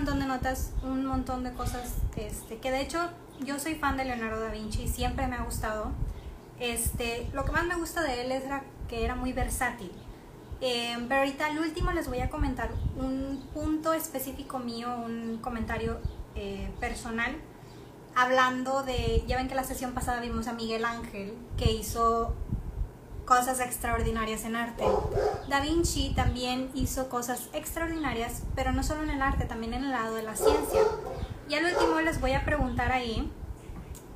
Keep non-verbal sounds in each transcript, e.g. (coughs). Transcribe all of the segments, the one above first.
montón de notas, un montón de cosas, este, que de hecho yo soy fan de Leonardo da Vinci, siempre me ha gustado. Este, lo que más me gusta de él es que era muy versátil. Eh, pero ahorita al último les voy a comentar un punto específico mío, un comentario eh, personal, hablando de, ya ven que la sesión pasada vimos a Miguel Ángel, que hizo cosas extraordinarias en arte. Da Vinci también hizo cosas extraordinarias, pero no solo en el arte, también en el lado de la ciencia. Y al último les voy a preguntar ahí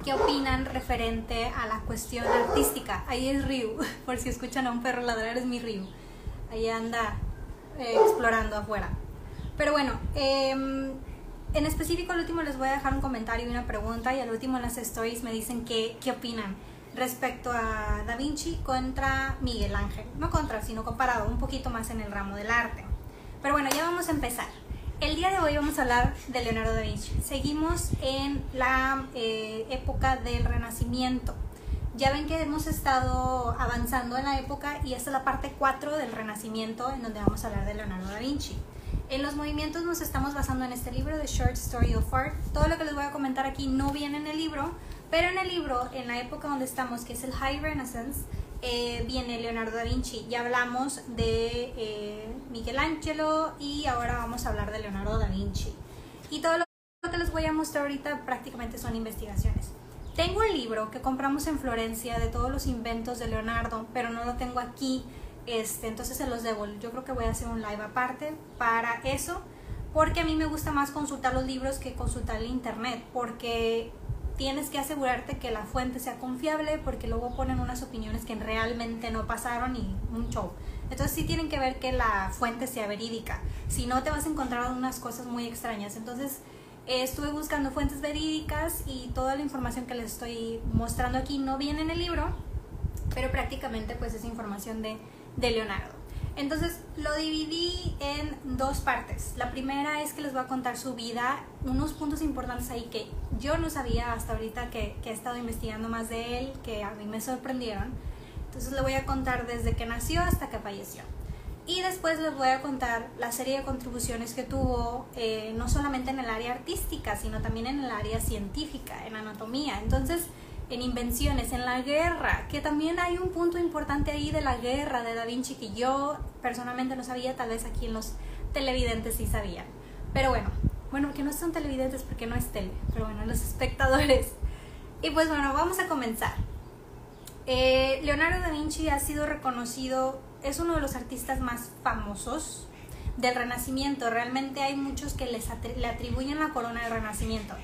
qué opinan referente a la cuestión artística. Ahí es Ryu, (laughs) por si escuchan a un perro ladrar, es mi Ryu. Ahí anda eh, explorando afuera. Pero bueno, em, en específico al último les voy a dejar un comentario y una pregunta y al último las stories me dicen qué, qué opinan respecto a Da Vinci contra Miguel Ángel. No contra, sino comparado un poquito más en el ramo del arte. Pero bueno, ya vamos a empezar. El día de hoy vamos a hablar de Leonardo da Vinci. Seguimos en la eh, época del Renacimiento. Ya ven que hemos estado avanzando en la época y esta es la parte 4 del Renacimiento en donde vamos a hablar de Leonardo da Vinci. En los movimientos nos estamos basando en este libro, The Short Story of Art. Todo lo que les voy a comentar aquí no viene en el libro, pero en el libro, en la época donde estamos, que es el High Renaissance, eh, viene Leonardo da Vinci. Ya hablamos de eh, Michelangelo y ahora vamos a hablar de Leonardo da Vinci. Y todo lo que les voy a mostrar ahorita prácticamente son investigaciones. Tengo el libro que compramos en Florencia de todos los inventos de Leonardo, pero no lo tengo aquí, este, entonces se los debo. Yo creo que voy a hacer un live aparte para eso, porque a mí me gusta más consultar los libros que consultar el internet, porque tienes que asegurarte que la fuente sea confiable porque luego ponen unas opiniones que realmente no pasaron y un show. Entonces sí tienen que ver que la fuente sea verídica. Si no te vas a encontrar unas cosas muy extrañas. Entonces eh, estuve buscando fuentes verídicas y toda la información que les estoy mostrando aquí no viene en el libro, pero prácticamente pues es información de, de Leonardo. Entonces lo dividí en dos partes. La primera es que les voy a contar su vida, unos puntos importantes ahí que yo no sabía hasta ahorita que, he estado investigando más de él, que a mí me sorprendieron. Entonces le voy a contar desde que nació hasta que falleció. Y después les voy a contar la serie de contribuciones que tuvo, eh, no solamente en el área artística, sino también en el área científica, en anatomía. Entonces, en invenciones, en la guerra, que también hay un punto importante ahí de la guerra de Da Vinci que yo personalmente no sabía, tal vez aquí en los televidentes sí sabían. Pero bueno, bueno, que no son televidentes porque no es tele, pero bueno, los espectadores. Y pues bueno, vamos a comenzar. Eh, Leonardo da Vinci ha sido reconocido, es uno de los artistas más famosos del Renacimiento. Realmente hay muchos que les le atribuyen la corona del Renacimiento.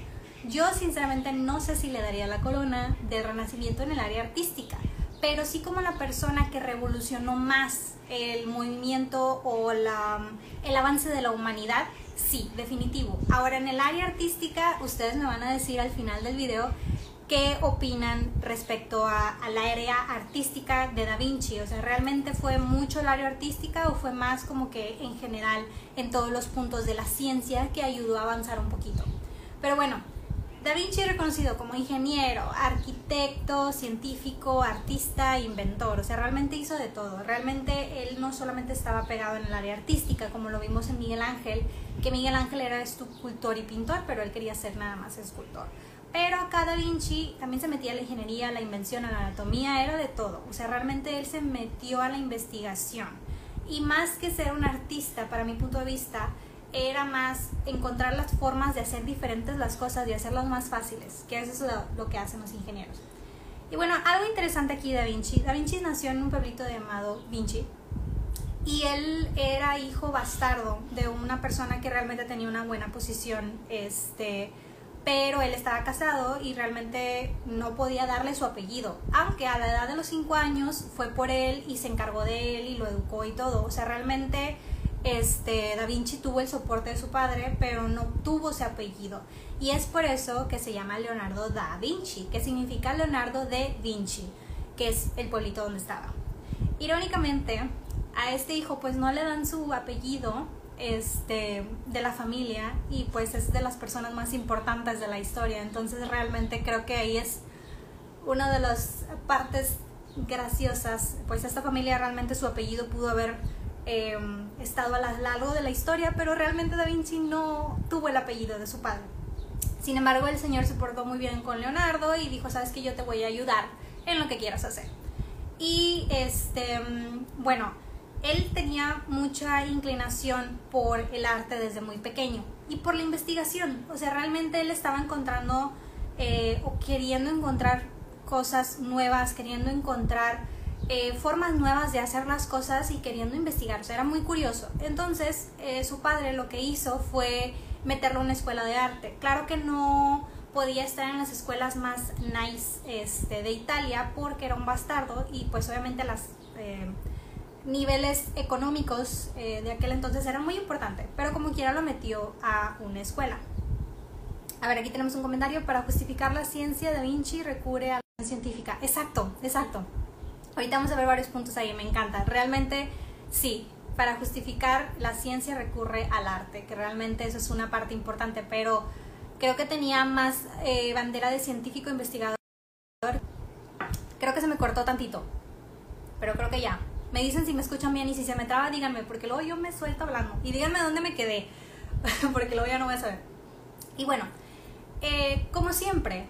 Yo sinceramente no sé si le daría la corona del Renacimiento en el área artística, pero sí como la persona que revolucionó más el movimiento o la, el avance de la humanidad, sí, definitivo. Ahora en el área artística, ustedes me van a decir al final del video qué opinan respecto a, a, la área artística de Da Vinci. O sea, ¿realmente fue mucho el área artística o fue más como que en general en todos los puntos de la ciencia que ayudó a avanzar un poquito? Pero bueno, Da Vinci es reconocido como ingeniero, arquitecto, científico, artista, inventor, o sea, realmente hizo de todo. Realmente él no solamente estaba pegado en el área artística, como lo vimos en Miguel Ángel, que Miguel Ángel era escultor y pintor, pero él quería ser nada más escultor. Pero acá Da Vinci también se metía a la ingeniería, a la invención, a la anatomía, era de todo. O sea, realmente él se metió a la investigación. Y más que ser un artista, para mi punto de vista, era más encontrar las formas de hacer diferentes las cosas y hacerlas más fáciles, que es lo, que hacen los ingenieros. Y bueno, algo interesante aquí de Da Vinci. Da Vinci nació en un pueblito llamado Vinci y él era hijo bastardo de una persona que realmente tenía una buena posición, este, pero él estaba casado y realmente no podía darle su apellido, aunque a la edad de los 5 años fue por él y se encargó de él y lo educó y todo, o sea, realmente este, Da Vinci tuvo el soporte de su padre, pero no tuvo ese apellido. Y es por eso que se llama Leonardo da Vinci, que significa Leonardo de Vinci, que es el pueblito donde estaba. Irónicamente, a este hijo pues no le dan su apellido este, de la familia y pues es de las personas más importantes de la historia. Entonces realmente creo que ahí es una de las partes graciosas. Pues esta familia realmente su apellido pudo haber em, estado a lo largo de la historia, pero realmente Da Vinci no tuvo el apellido de su padre. Sin embargo, el señor se portó muy bien con Leonardo y dijo, sabes que yo te voy a ayudar en lo que quieras hacer. Y este, mm, bueno, él tenía mucha inclinación por el arte desde muy pequeño y por la investigación. O sea, realmente él estaba encontrando eh, o queriendo encontrar cosas nuevas, queriendo encontrar eh, formas nuevas de hacer las cosas y queriendo investigar. O sea, era muy curioso. Entonces, eh, su padre lo que hizo fue meterlo en una escuela de arte. Claro que no podía estar en las escuelas más nice este, de Italia porque era un bastardo y pues obviamente las niveles económicos eh, de aquel entonces eran muy importantes, pero como quiera lo metió a una escuela. A ver, aquí tenemos un comentario. Para justificar la ciencia, Da Vinci recurre a la científica. Exacto, exacto. Ahorita vamos a ver varios puntos ahí, me encanta. Realmente, sí, para justificar la ciencia recurre al arte, que realmente eso es una parte importante, pero creo que tenía más eh, bandera de científico investigador. Creo que se me cortó tantito, pero creo que ya. Me dicen si me escuchan bien y si se me traba, díganme, porque luego yo me suelto hablando. Y díganme dónde me quedé, (laughs) porque luego ya no voy a saber. Y bueno, eh, como siempre,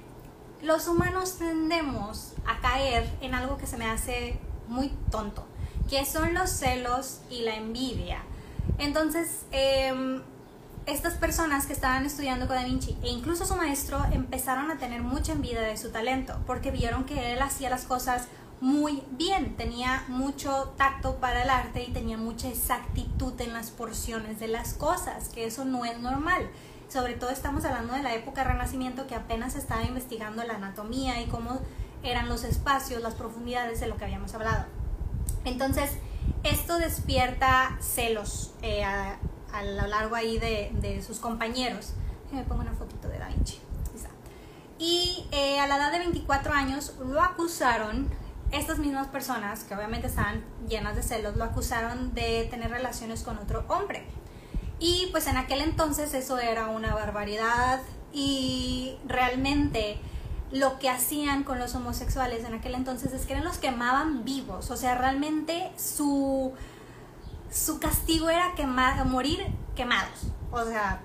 los humanos tendemos a caer en algo que se me hace muy tonto, que son los celos y la envidia. Entonces, em, estas personas que estaban estudiando con Da Vinci e incluso su maestro empezaron a tener mucha envidia de su talento porque vieron que él hacía las cosas muy bien, tenía mucho tacto para el arte y tenía mucha exactitud en las porciones de las cosas, que eso no es normal. Sobre todo estamos hablando de la época Renacimiento que apenas estaba investigando la anatomía y cómo eran los espacios, las profundidades de lo que habíamos hablado. Entonces, esto despierta celos eh, a, lo largo ahí de, sus compañeros. Me pongo una fotito de Da Vinci. Y eh, a la edad de 24 años lo acusaron estas mismas personas, que obviamente estaban llenas de celos, lo acusaron de tener relaciones con otro hombre. Y pues en aquel entonces eso era una barbaridad. Y realmente lo que hacían con los homosexuales en aquel entonces es que eran los quemaban vivos, o sea, realmente su, su castigo era quemar, morir quemados, o sea,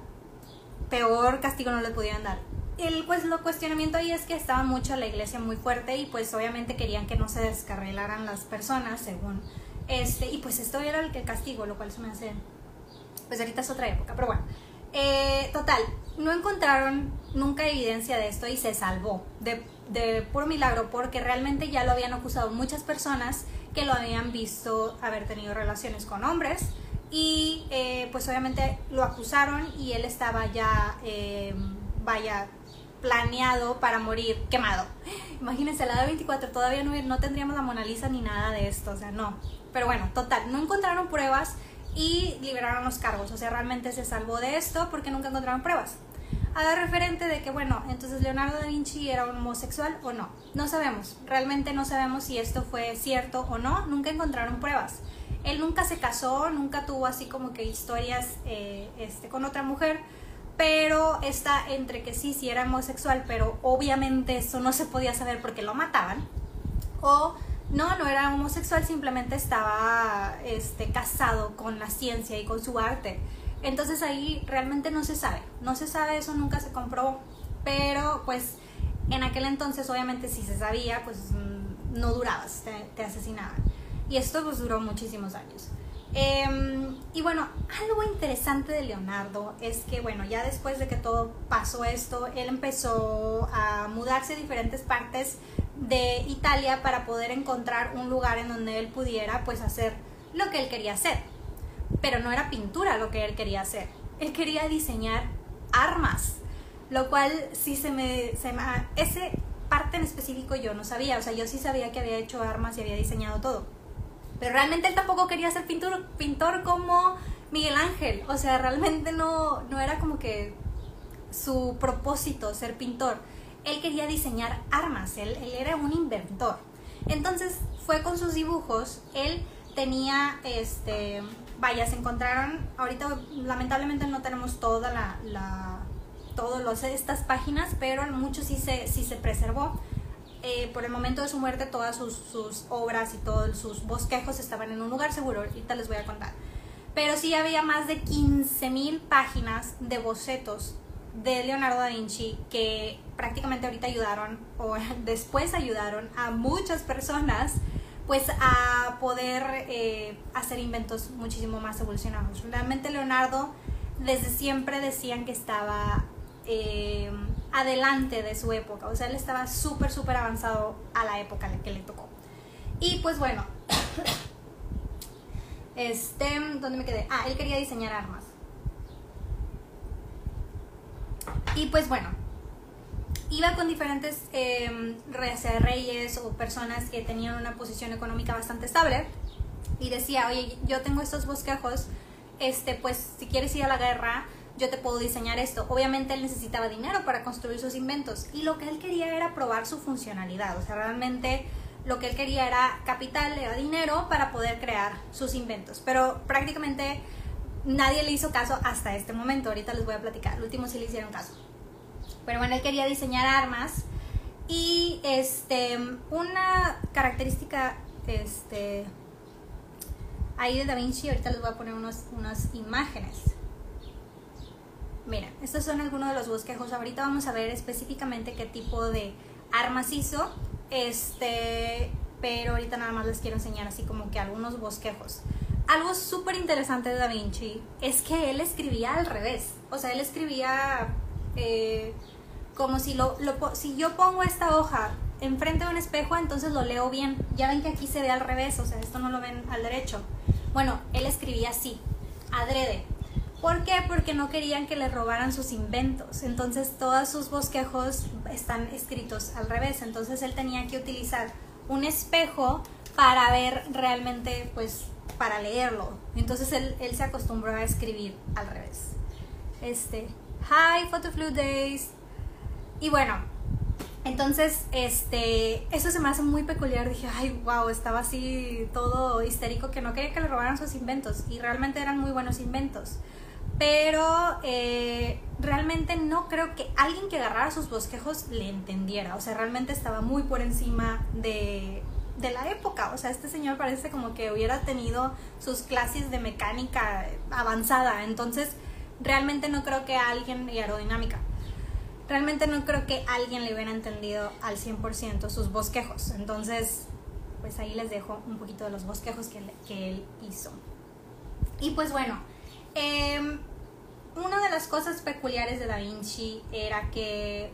peor castigo no le pudieran dar. El pues lo cuestionamiento ahí es que estaba mucho la iglesia muy fuerte y pues obviamente querían que no se descarrilaran las personas según este y pues esto era el que castigo lo cual se me hace pues ahorita es otra época pero bueno eh, total no encontraron nunca evidencia de esto y se salvó de, de puro milagro porque realmente ya lo habían acusado muchas personas que lo habían visto haber tenido relaciones con hombres y eh, pues obviamente lo acusaron y él estaba ya eh, vaya planeado para morir quemado. Imagínense, la de 24 todavía no, no tendríamos la Mona Lisa ni nada de esto, o sea, no. Pero bueno, total, no encontraron pruebas y liberaron los cargos, o sea, realmente se salvó de esto porque nunca encontraron pruebas. Haga referente de que, bueno, entonces Leonardo da Vinci era homosexual o no. No sabemos, realmente no sabemos si esto fue cierto o no, nunca encontraron pruebas. Él nunca se casó, nunca tuvo así como que historias eh, este, con otra mujer pero está entre que sí, sí era homosexual, pero obviamente eso no se podía saber porque lo mataban, o no, no era homosexual, simplemente estaba este, casado con la ciencia y con su arte. Entonces ahí realmente no se sabe, no se sabe, eso nunca se comprobó, pero pues en aquel entonces obviamente si se sabía, pues mm, no durabas, te, asesinaban. Y esto pues duró muchísimos años. Em, y bueno, algo interesante de Leonardo es que, bueno, ya después de que todo pasó esto, él empezó a mudarse a diferentes partes de Italia para poder encontrar un lugar en donde él pudiera pues hacer lo que él quería hacer. Pero no era pintura lo que él quería hacer. Él quería diseñar armas, lo cual sí se me, se me ese parte en específico yo no sabía, o sea, yo sí sabía que había hecho armas y había diseñado todo pero realmente él tampoco quería ser pintor, pintor como Miguel Ángel. O sea, realmente no, no era como que su propósito ser pintor. Él quería diseñar armas, él, él era un inventor. Entonces fue con sus dibujos, él tenía, este, vaya, se encontraron, ahorita lamentablemente no tenemos toda la, la todas estas páginas, pero mucho sí se, sí se preservó eh, por el momento de su muerte todas sus, sus, obras y todos sus bosquejos estaban en un lugar seguro. Ahorita les voy a contar. Pero sí había más de 15.000 páginas de bocetos de Leonardo da Vinci que prácticamente ahorita ayudaron o (laughs) después ayudaron a muchas personas pues a poder eh, hacer inventos muchísimo más evolucionados. Realmente Leonardo desde siempre decían que estaba eh, adelante de su época, o sea, él estaba súper, súper avanzado a la época que le tocó. Y pues bueno, (coughs) este, ¿dónde me quedé? Ah, él quería diseñar armas. Y pues bueno, iba con diferentes eh, reyes o personas que tenían una posición económica bastante estable y decía, oye, yo tengo estos bosquejos, este, pues si quieres ir a la guerra, yo te puedo diseñar esto. Obviamente él necesitaba dinero para construir sus inventos y lo que él quería era probar su funcionalidad, o sea, realmente lo que él quería era capital, era dinero para poder crear sus inventos, pero prácticamente nadie le hizo caso hasta este momento, ahorita les voy a platicar, el último sí le hicieron caso. Pero bueno, él quería diseñar armas y este una característica este ahí de Da Vinci, ahorita les voy a poner unos, unas imágenes. Miren, estos son algunos de los bosquejos. Ahorita vamos a ver específicamente qué tipo de armas hizo. Este, pero ahorita nada más les quiero enseñar así como que algunos bosquejos. Algo súper interesante de Da Vinci es que él escribía al revés. O sea, él escribía eh, como si, lo, si yo pongo esta hoja enfrente de un espejo, entonces lo leo bien. Ya ven que aquí se ve al revés, o sea, esto no lo ven al derecho. Bueno, él escribía así, adrede. ¿Por qué? Porque no querían que le robaran sus inventos. Entonces todos sus bosquejos están escritos al revés. Entonces él tenía que utilizar un espejo para ver realmente, pues, para leerlo. Entonces él, se acostumbró a escribir al revés. Este, hi, Photo Flu Days. Y bueno, entonces, este, eso se me hace muy peculiar. Dije, ay, wow, estaba así todo histérico que no quería que le robaran sus inventos. Y realmente eran muy buenos inventos. Pero eh, realmente no creo que alguien que agarrara sus bosquejos le entendiera. O sea, realmente estaba muy por encima de, de la época. O sea, este señor parece como que hubiera tenido sus clases de mecánica avanzada. Entonces, realmente no creo que alguien, y aerodinámica, realmente no creo que alguien le hubiera entendido al 100% sus bosquejos. Entonces, pues ahí les dejo un poquito de los bosquejos que, que él hizo. Y pues bueno, em, una de las cosas peculiares de Da Vinci era que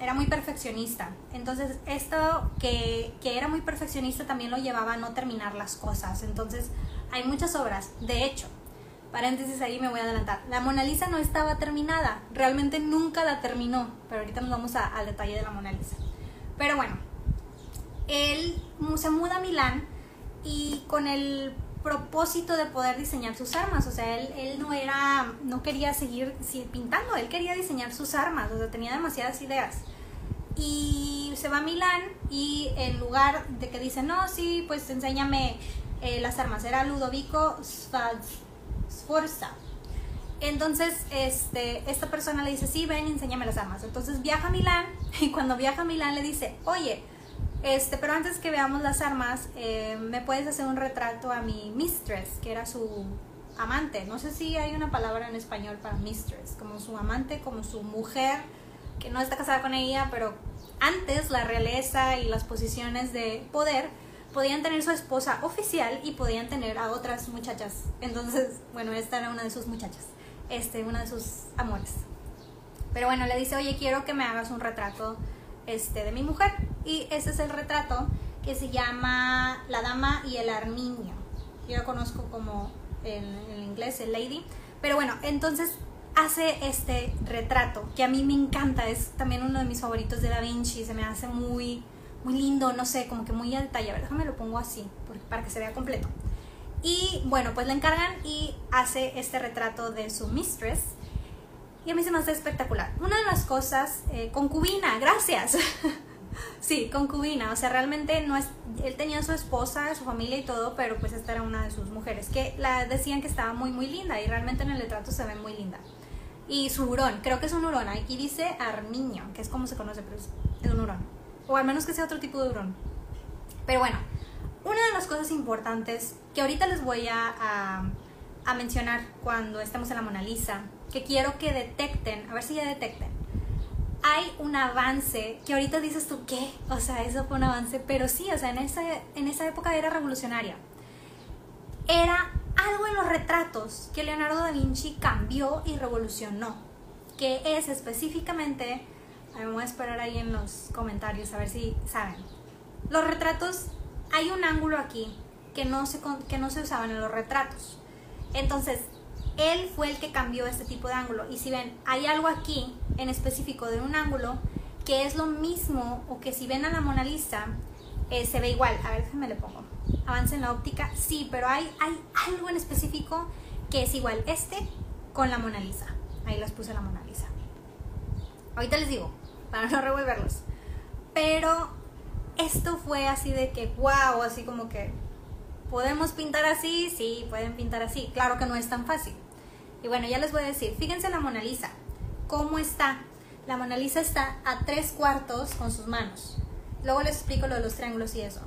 era muy perfeccionista. Entonces, esto que, que era muy perfeccionista también lo llevaba a no terminar las cosas. Entonces, hay muchas obras. De hecho, paréntesis ahí me voy a adelantar. La Mona Lisa no estaba terminada, realmente nunca la terminó, pero ahorita nos vamos al detalle de la Mona Lisa. Pero bueno, él se muda a Milán y con el propósito de poder diseñar sus armas, o sea, él, él no era, no quería seguir pintando, él quería diseñar sus armas, o sea, tenía demasiadas ideas. Y se va a Milán y en lugar de que dice, no, sí, pues enséñame eh, las armas, era Ludovico Sfaz fuerza. Entonces, este, esta persona le dice, sí, ven, enséñame las armas. Entonces viaja a Milán (laughs) y cuando viaja a Milán le dice, oye, este, pero antes que veamos las armas, eh, ¿me puedes hacer un retrato a mi mistress, que era su amante? No sé si hay una palabra en español para mistress, como su amante, como su mujer, que no está casada con ella, pero antes la realeza y las posiciones de poder podían tener su esposa oficial y podían tener a otras muchachas. Entonces, bueno, esta era una de sus muchachas, este, una de sus amores. Pero bueno, le dice, oye, quiero que me hagas un retrato este, de mi mujer. Y ese es el retrato que se llama La Dama y el Armiño. Yo lo conozco como en, en inglés, el Lady. Pero bueno, entonces hace este retrato que a mí me encanta, es también uno de mis favoritos de Da Vinci, se me hace muy muy lindo, no sé, como que muy a detalle. A ver, déjame lo pongo así, para que se vea completo. Y bueno, pues le encargan y hace este retrato de su mistress. Y a mí se me hace espectacular. Una de las cosas, eh, concubina, gracias. (laughs) sí, concubina. O sea, realmente no es. Él tenía su esposa, su familia y todo, pero pues esta era una de sus mujeres. Que la decían que estaba muy, muy linda. Y realmente en el retrato se ve muy linda. Y su hurón, creo que es un hurón. Aquí dice Armiño, que es como se conoce, pero es un hurón. O al menos que sea otro tipo de hurón. Pero bueno, una de las cosas importantes que ahorita les voy a, a, mencionar cuando estemos en la Mona Lisa, que quiero que detecten, a ver si ya detecten, hay un avance que ahorita dices tú, ¿qué? O sea, eso fue un avance, pero sí, o sea, en esa, en esa época era revolucionaria. Era algo en los retratos que Leonardo da Vinci cambió y revolucionó, que es específicamente, a ver, voy a esperar ahí en los comentarios a ver si saben. Los retratos, hay un ángulo aquí que no se, que no se usaban en los retratos. Entonces, él fue el que cambió este tipo de ángulo. Y si ven, hay algo aquí en específico de un ángulo que es lo mismo o que si ven a la Mona Lisa eh, se ve igual. A ver, me le pongo. Avance en la óptica. Sí, pero hay, hay algo en específico que es igual. Este con la Mona Lisa. Ahí los puse la Mona Lisa. Ahorita les digo, para no revolverlos. Pero esto fue así de que, wow, así como que, ¿podemos pintar así? Sí, pueden pintar así. Claro que no es tan fácil. Y bueno, ya les voy a decir, fíjense la Mona Lisa, ¿cómo está? La Mona Lisa está a tres cuartos con sus manos. Luego les explico lo de los triángulos y eso.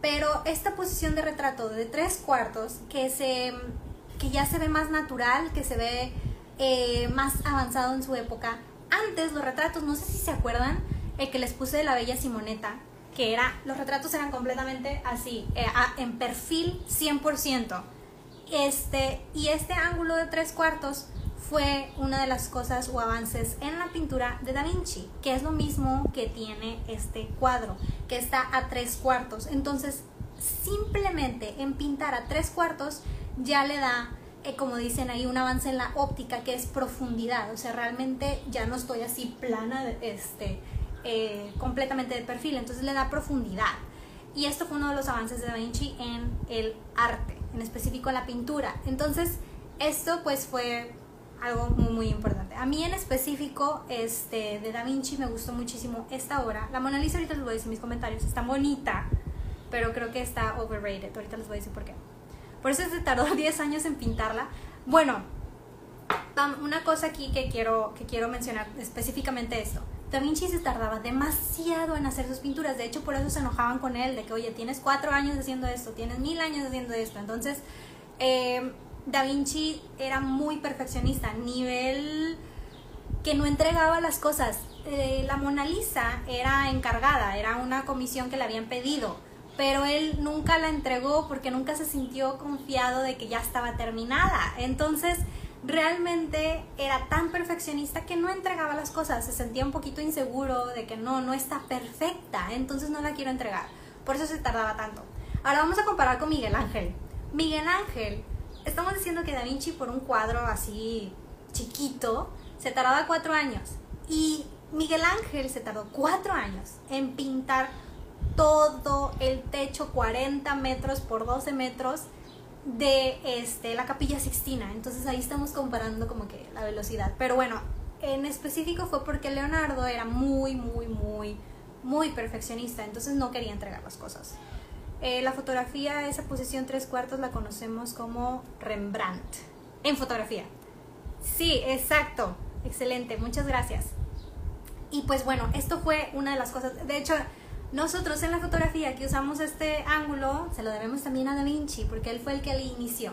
Pero esta posición de retrato de tres cuartos, que, se, que ya se ve más natural, que se ve eh, más avanzado en su época. Antes los retratos, no sé si se acuerdan, el que les puse de la bella Simoneta, que era, los retratos eran completamente así, eh, en perfil 100%. Este, y este ángulo de tres cuartos fue una de las cosas o avances en la pintura de Da Vinci, que es lo mismo que tiene este cuadro, que está a tres cuartos. Entonces, simplemente en pintar a tres cuartos ya le da, eh, como dicen ahí, un avance en la óptica, que es profundidad. O sea, realmente ya no estoy así plana, este, eh, completamente de perfil, entonces le da profundidad. Y esto fue uno de los avances de Da Vinci en el arte en específico la pintura. Entonces, esto pues fue algo muy, muy importante. A mí en específico, este, de Da Vinci me gustó muchísimo esta obra. La Mona Lisa ahorita les voy a decir en mis comentarios, está bonita, pero creo que está overrated. Ahorita les voy a decir por qué. Por eso se tardó 10 años en pintarla. Bueno, una cosa aquí que quiero, que quiero mencionar específicamente esto. Da Vinci se tardaba demasiado en hacer sus pinturas, de hecho por eso se enojaban con él, de que, oye, tienes cuatro años haciendo esto, tienes mil años haciendo esto. Entonces, eh, Da Vinci era muy perfeccionista, nivel que no entregaba las cosas. Eh, la Mona Lisa era encargada, era una comisión que le habían pedido, pero él nunca la entregó porque nunca se sintió confiado de que ya estaba terminada. Entonces, realmente era tan perfeccionista que no entregaba las cosas, se sentía un poquito inseguro de que no, no está perfecta, entonces no la quiero entregar. Por eso se tardaba tanto. Ahora vamos a comparar con Miguel Ángel. Miguel Ángel, estamos diciendo que Da Vinci por un cuadro así chiquito se tardaba cuatro años. Y Miguel Ángel se tardó cuatro años en pintar todo el techo 40 metros por 12 metros de este, la capilla Sixtina. Entonces ahí estamos comparando como que la velocidad. Pero bueno, en específico fue porque Leonardo era muy, muy, muy, muy perfeccionista. Entonces no quería entregar las cosas. Eh, la fotografía, esa posición tres cuartos la conocemos como Rembrandt. En fotografía. Sí, exacto. Excelente, muchas gracias. Y pues bueno, esto fue una de las cosas. De hecho, nosotros en la fotografía que usamos este ángulo, se lo debemos también a Da Vinci, porque él fue el que le inició.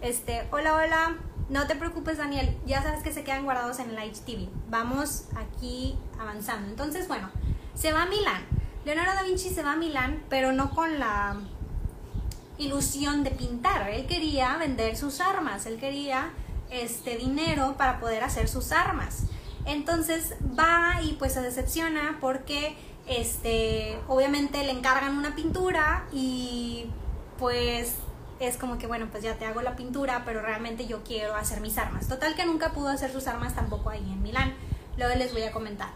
Este, hola, hola, no te preocupes Daniel, ya sabes que se quedan guardados en el HTV. Vamos aquí avanzando. Entonces, bueno, se va a Milán. Leonardo da Vinci se va a Milán, pero no con la ilusión de pintar. Él quería vender sus armas, él quería este dinero para poder hacer sus armas. Entonces va y pues se decepciona porque este, obviamente le encargan una pintura y pues es como que bueno, pues ya te hago la pintura, pero realmente yo quiero hacer mis armas. Total que nunca pudo hacer sus armas tampoco ahí en Milán. Luego les voy a comentar.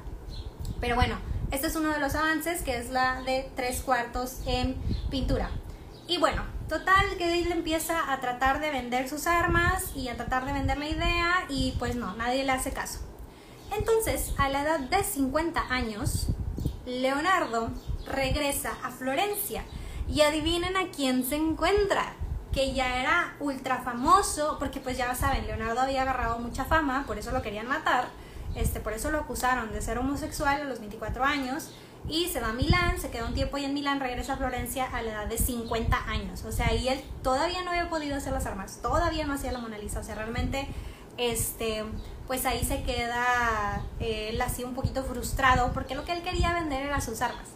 Pero bueno, este es uno de los avances que es la de tres cuartos en pintura. Y bueno, total que él empieza a tratar de vender sus armas y a tratar de vender la idea y pues no, nadie le hace caso. Entonces, a la edad de 50 años, Leonardo regresa a Florencia y adivinen a quién se encuentra, que ya era ultra famoso, porque pues ya saben, Leonardo había agarrado mucha fama, por eso lo querían matar, este, por eso lo acusaron de ser homosexual a los 24 años, y se va a Milán, se queda un tiempo ahí en Milán, regresa a Florencia a la edad de 50 años. O sea, y él todavía no había podido hacer las armas, todavía no hacía la Mona Lisa. O sea, realmente, este, pues ahí se queda eh, él así un poquito frustrado porque lo que él quería vender era sus armas.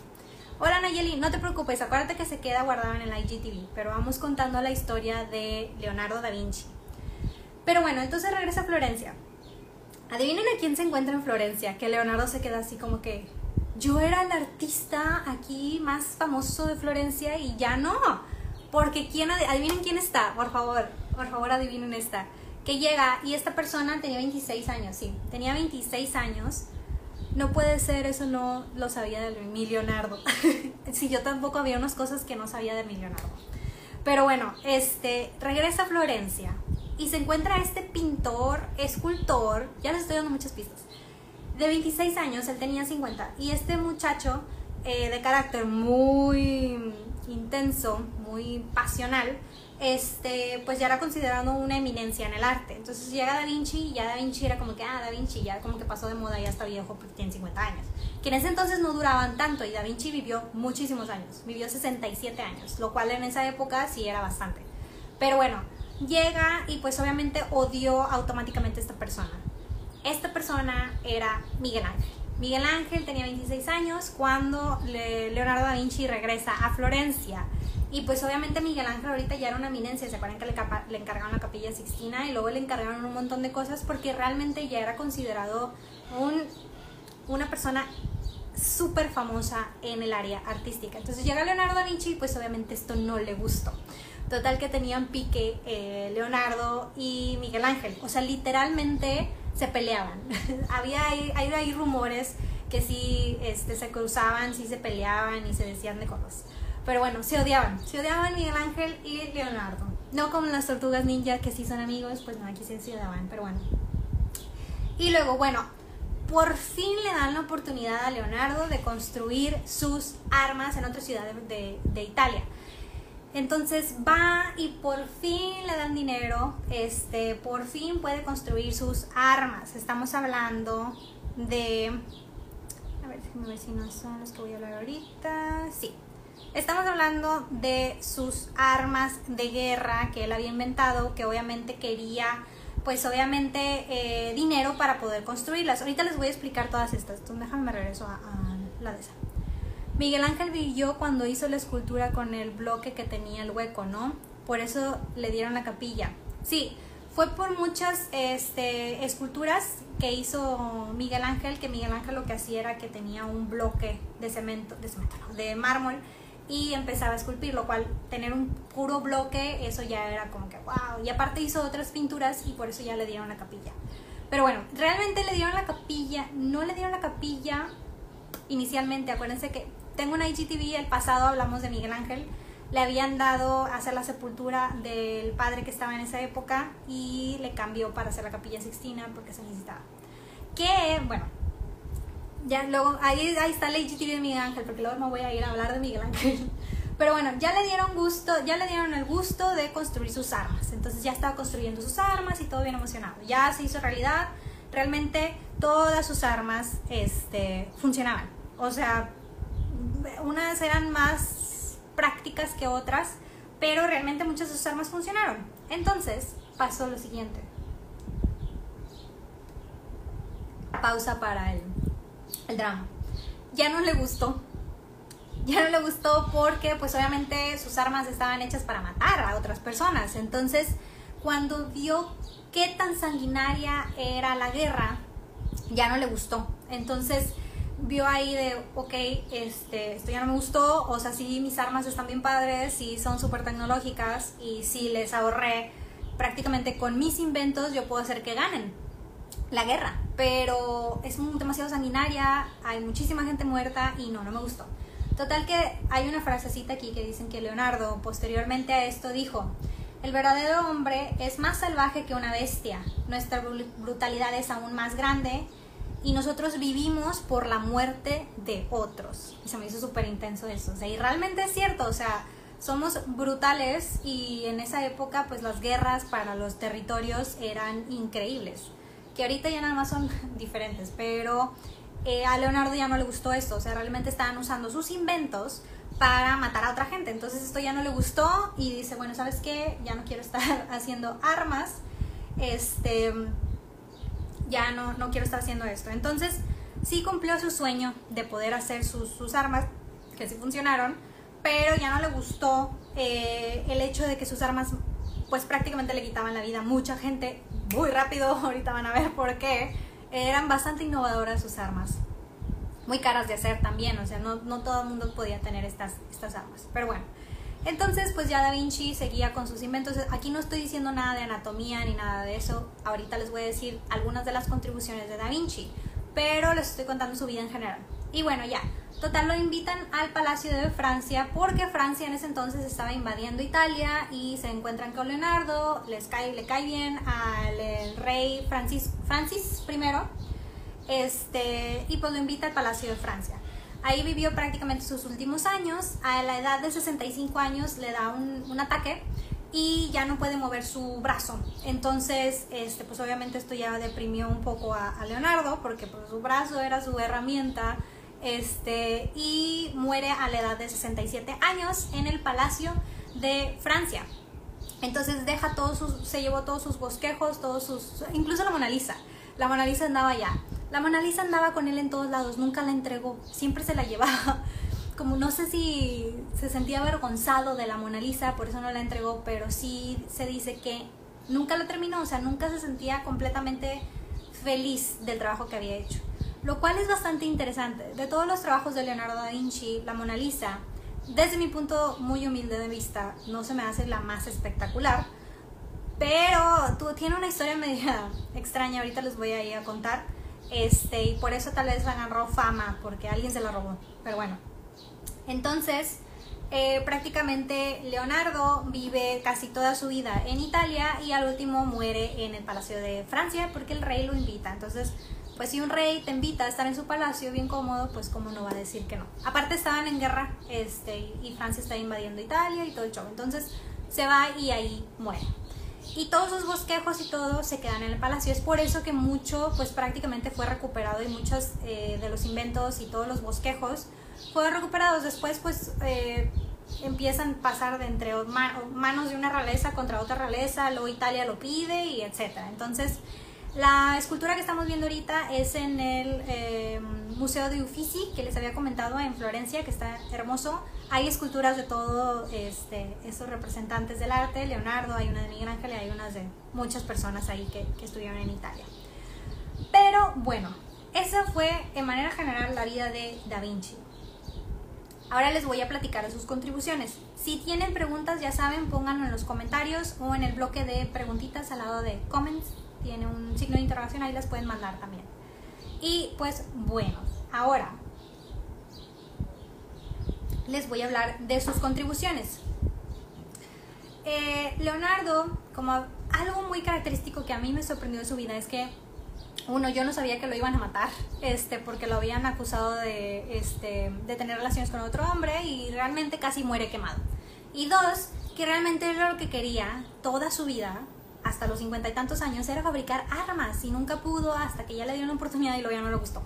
Hola Nayeli, no te preocupes, acuérdate que se queda guardado en el IGTV, pero vamos contando la historia de Leonardo da Vinci. Pero bueno, entonces regresa a Florencia. Adivinen a quién se encuentra en Florencia, que Leonardo se queda así como que, yo era el artista aquí más famoso de Florencia y ya no. Porque quién, adivinen quién está, por favor, por favor adivinen esta. Que llega y esta persona tenía 26 años, sí, tenía 26 años. No puede ser, eso no lo sabía de mi Leonardo. (laughs) sí, yo tampoco había unas cosas que no sabía de mi Leonardo. Pero bueno, este, regresa a Florencia y se encuentra este pintor, escultor, ya les estoy dando muchas pistas de 26 años, él tenía 50, y este muchacho eh, de carácter muy intenso, muy pasional, este, pues ya era considerado una eminencia en el arte. Entonces llega Da Vinci y ya Da Vinci era como que, ah, Da Vinci ya como que pasó de moda, ya está viejo porque tiene 50 años. Que en ese entonces no duraban tanto y Da Vinci vivió muchísimos años, vivió 67 años, lo cual en esa época sí era bastante. Pero bueno, llega y pues obviamente odió automáticamente a esta persona esta persona era Miguel Ángel. Miguel Ángel tenía 26 años cuando Leonardo da Vinci regresa a Florencia. Y pues obviamente Miguel Ángel ahorita ya era una eminencia, se acuerdan que le, encargaron la capilla Sixtina y luego le encargaron un montón de cosas porque realmente ya era considerado un, una persona súper famosa en el área artística. Entonces llega Leonardo da Vinci y pues obviamente esto no le gustó. Total que tenían pique eh, Leonardo y Miguel Ángel. O sea, literalmente se peleaban. (laughs) Había hay, hay, rumores que sí este, se cruzaban, sí se peleaban y se decían de cosas. Pero bueno, se odiaban. Se odiaban Miguel Ángel y Leonardo. No como las tortugas ninja que sí son amigos, pues no, aquí sí se odiaban, pero bueno. Y luego, bueno, por fin le dan la oportunidad a Leonardo de construir sus armas en otra ciudad de, de Italia. Entonces va y por fin le dan dinero, este, por fin puede construir sus armas. Estamos hablando de, a ver, déjenme ver si no son los que voy a hablar ahorita. Sí, estamos hablando de sus armas de guerra que él había inventado, que obviamente quería, pues obviamente eh, dinero para poder construirlas. Ahorita les voy a explicar todas estas. Entonces déjame regreso a, a la de esa. Miguel Ángel brilló cuando hizo la escultura con el bloque que tenía el hueco, ¿no? Por eso le dieron la capilla. Sí, fue por muchas este, esculturas que hizo Miguel Ángel, que Miguel Ángel lo que hacía era que tenía un bloque de cemento, de cemento, de mármol y empezaba a esculpir, lo cual tener un puro bloque, eso ya era como que wow. Y aparte hizo otras pinturas y por eso ya le dieron la capilla. Pero bueno, realmente le dieron la capilla, no le dieron la capilla inicialmente, acuérdense que tengo una IGTV, el pasado hablamos de Miguel Ángel, le habían dado hacer la sepultura del padre que estaba en esa época y le cambió para hacer la capilla Sixtina porque se necesitaba. Que, bueno, ya luego, ahí, ahí está la IGTV de Miguel Ángel, porque luego me voy a ir a hablar de Miguel Ángel. (laughs) Pero bueno, ya le dieron gusto, ya le dieron el gusto de construir sus armas. Entonces ya estaba construyendo sus armas y todo bien emocionado. Ya se hizo realidad. Realmente todas sus armas este, funcionaban. O sea, unas eran más prácticas que otras, pero realmente muchas de sus armas funcionaron. Entonces pasó lo siguiente. Pausa para el, el drama. Ya no le gustó. Ya no le gustó porque pues obviamente sus armas estaban hechas para matar a otras personas. Entonces cuando vio qué tan sanguinaria era la guerra, ya no le gustó. Entonces vio ahí de, ok, este, esto ya no me gustó, o sea, sí, mis armas están bien padres, sí, son súper tecnológicas y sí les ahorré prácticamente con mis inventos, yo puedo hacer que ganen la guerra, pero es demasiado sanguinaria, hay muchísima gente muerta y no, no me gustó. Total que hay una frasecita aquí que dicen que Leonardo posteriormente a esto dijo, el verdadero hombre es más salvaje que una bestia, nuestra brutalidad es aún más grande y nosotros vivimos por la muerte de otros. Y se me hizo súper intenso eso. O sea, y realmente es cierto, o sea, somos brutales y en esa época pues las guerras para los territorios eran increíbles. Que ahorita ya nada más son (laughs) diferentes, pero eh, a Leonardo ya no le gustó esto, o sea, realmente estaban usando sus inventos para matar a otra gente. Entonces esto ya no le gustó y dice, bueno, ¿sabes qué? Ya no quiero estar (laughs) haciendo armas. Este, ya no, no quiero estar haciendo esto. Entonces sí cumplió su sueño de poder hacer sus, sus armas, que sí funcionaron, pero ya no le gustó eh, el hecho de que sus armas pues prácticamente le quitaban la vida a mucha gente muy rápido, (laughs) ahorita van a ver por qué, eran bastante innovadoras sus armas muy caras de hacer también, o sea, no, no todo el mundo podía tener estas, estas armas. Pero bueno, entonces pues ya Da Vinci seguía con sus inventos. Aquí no estoy diciendo nada de anatomía ni nada de eso, ahorita les voy a decir algunas de las contribuciones de Da Vinci, pero les estoy contando su vida en general. Y bueno, ya, total lo invitan al Palacio de Francia porque Francia en ese entonces estaba invadiendo Italia y se encuentran con Leonardo, les cae, le cae bien al rey Francis, Francis I este, y pues lo invita al Palacio de Francia. Ahí vivió prácticamente sus últimos años. A la edad de 65 años le da un, ataque y ya no puede mover su brazo. Entonces, este, pues obviamente esto ya deprimió un poco a, Leonardo porque pues, su brazo era su herramienta. Este, y muere a la edad de 67 años en el Palacio de Francia. Entonces deja todos sus, se llevó todos sus bosquejos, todos sus, incluso la Mona Lisa. La Mona Lisa andaba allá. La Mona Lisa andaba con él en todos lados, nunca la entregó, siempre se la llevaba. (laughs) Como no sé si se sentía avergonzado de la Mona Lisa, por eso no la entregó, pero sí se dice que nunca la terminó, o sea, nunca se sentía completamente feliz del trabajo que había hecho. Lo cual es bastante interesante. De todos los trabajos de Leonardo da Vinci, la Mona Lisa, desde mi punto muy humilde de vista, no se me hace la más espectacular, pero tú, tiene una historia media (laughs) extraña, ahorita les voy a ir a contar este, y por eso tal vez agarró fama, porque alguien se la robó. Pero bueno. Entonces, eh, prácticamente Leonardo vive casi toda su vida en Italia y al último muere en el Palacio de Francia porque el rey lo invita. Entonces, pues si un rey te invita a estar en su palacio bien cómodo, pues cómo no va a decir que no. Aparte estaban en guerra este, y Francia está invadiendo Italia y todo el show. Entonces se va y ahí muere y todos los bosquejos y todo se quedan en el palacio. Es por eso que mucho, pues prácticamente fue recuperado y muchos eh, de los inventos y todos los bosquejos fueron recuperados. Después, pues eh, empiezan a pasar de entre manos de una realeza contra otra realeza, luego Italia lo pide y etcétera. Entonces, la escultura que estamos viendo ahorita es en el eh, Museo de Uffizi, que les había comentado en Florencia, que está hermoso. Hay esculturas de todos este, esos representantes del arte, Leonardo, hay una de Miguel Ángel y hay unas de muchas personas ahí que, que estuvieron en Italia. Pero bueno, esa fue en manera general la vida de Da Vinci. Ahora les voy a platicar de sus contribuciones. Si tienen preguntas, ya saben, pónganlo en los comentarios o en el bloque de preguntitas al lado de comments tiene un signo de interrogación, ahí las pueden mandar también. Y pues bueno, ahora les voy a hablar de sus contribuciones. Eh, Leonardo, como algo muy característico que a mí me sorprendió de su vida es que uno, yo no sabía que lo iban a matar, este, porque lo habían acusado de, este, de tener relaciones con otro hombre y realmente casi muere quemado. Y dos, que realmente era lo que quería toda su vida, hasta los cincuenta y tantos años era fabricar armas y nunca pudo hasta que ya le dio una oportunidad y luego ya no le gustó.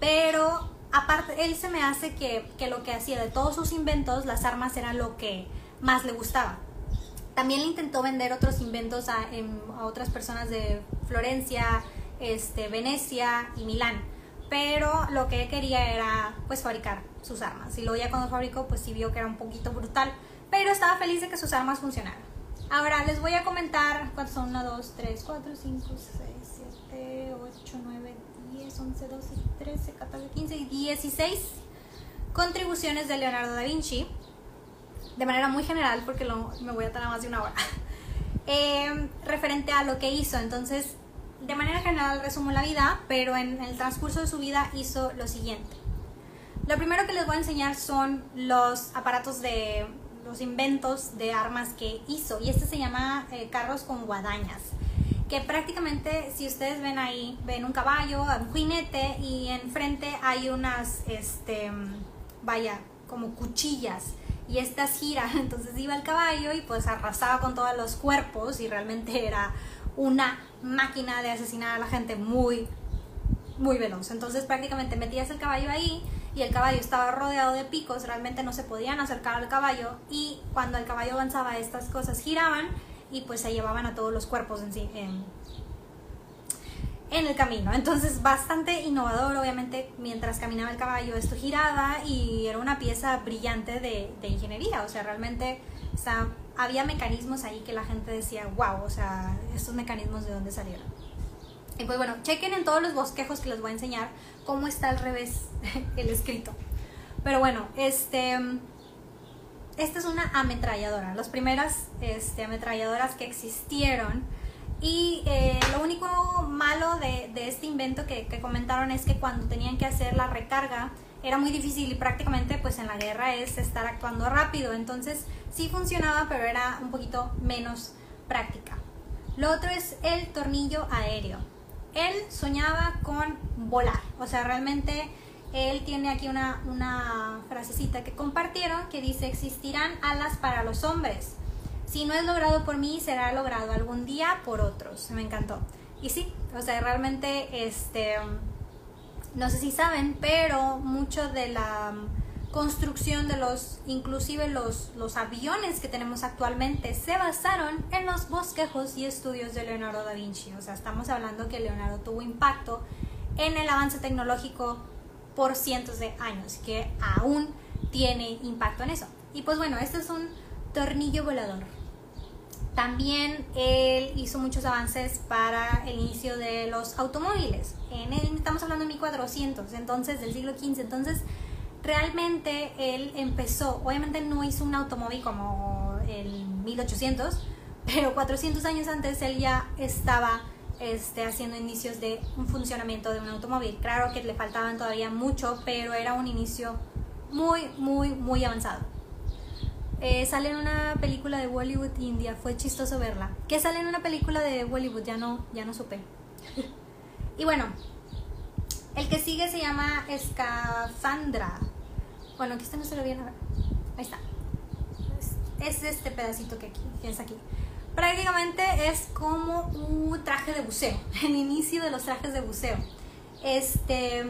Pero aparte, él se me hace que, que lo que hacía de todos sus inventos, las armas eran lo que más le gustaba. También le intentó vender otros inventos a, a otras personas de Florencia, este, Venecia y Milán. Pero lo que quería era pues fabricar sus armas. Y luego ya cuando fabricó pues sí vio que era un poquito brutal. Pero estaba feliz de que sus armas funcionaran. Ahora les voy a comentar cuántos son 1, 2, 3, 4, 5, 6, 7, 8, 9, 10, 11, 12, 13, 14, 15 y 16 contribuciones de Leonardo da Vinci. De manera muy general, porque lo, me voy a tardar más de una hora. (laughs) Eh, referente a lo que hizo. Entonces, de manera general resumo la vida, pero en el transcurso de su vida hizo lo siguiente. Lo primero que les voy a enseñar son los aparatos de los inventos de armas que hizo. Y este se llama eh, carros con guadañas. Que prácticamente, si ustedes ven ahí, ven un caballo, un jinete y enfrente hay unas, este, vaya, como cuchillas. Y estas giran, (laughs) entonces iba el caballo y pues arrasaba con todos los cuerpos y realmente era una máquina de asesinar a la gente muy muy veloz. Entonces prácticamente metías el caballo ahí y el caballo estaba rodeado de picos, realmente no se podían acercar al caballo y cuando el caballo avanzaba estas cosas giraban y pues se llevaban a todos los cuerpos en. En, el camino. Entonces, bastante innovador, obviamente, mientras caminaba el caballo, esto giraba y era una pieza brillante de, ingeniería. O sea, realmente había mecanismos ahí que la gente decía, wow, o sea, estos mecanismos de dónde salieron. Y pues bueno, chequen en todos los bosquejos que les voy a enseñar cómo está al revés (laughs) el escrito. Pero bueno, este, esta es una ametralladora, las primeras este, ametralladoras que existieron. Y eh, lo único malo de, este invento que, que, comentaron es que cuando tenían que hacer la recarga era muy difícil y prácticamente pues en la guerra es estar actuando rápido. Entonces sí funcionaba, pero era un poquito menos práctica. Lo otro es el tornillo aéreo él soñaba con volar. O sea, realmente él tiene aquí una, una frasecita que compartieron que dice, existirán alas para los hombres. Si no es logrado por mí, será logrado algún día por otros. Me encantó. Y sí, o sea, realmente, este, no sé si saben, pero mucho de la construcción de los, inclusive los, los aviones que tenemos actualmente, se basaron en los bosquejos y estudios de Leonardo da Vinci. O sea, estamos hablando que Leonardo tuvo impacto en el avance tecnológico por cientos de años, que aún tiene impacto en eso. Y pues bueno, este es un tornillo volador. También él hizo muchos avances para el inicio de los automóviles. En estamos hablando de 1400, entonces del siglo XV. Entonces, realmente él empezó, obviamente no hizo un automóvil como el 1800, pero 400 años antes él ya estaba este, haciendo inicios de un funcionamiento de un automóvil. Claro que le faltaban todavía mucho, pero era un inicio muy, muy, muy avanzado. Eh, sale en una película de Bollywood India, fue chistoso verla. ¿Qué sale en una película de Bollywood? Ya no, ya no supe. (laughs) y bueno, el que sigue se llama Escafandra. Bueno, aquí está no se lo viene a ver. Ahí está. Es, este pedacito que aquí, es aquí. Prácticamente es como un traje de buceo, (laughs) el inicio de los trajes de buceo. Este,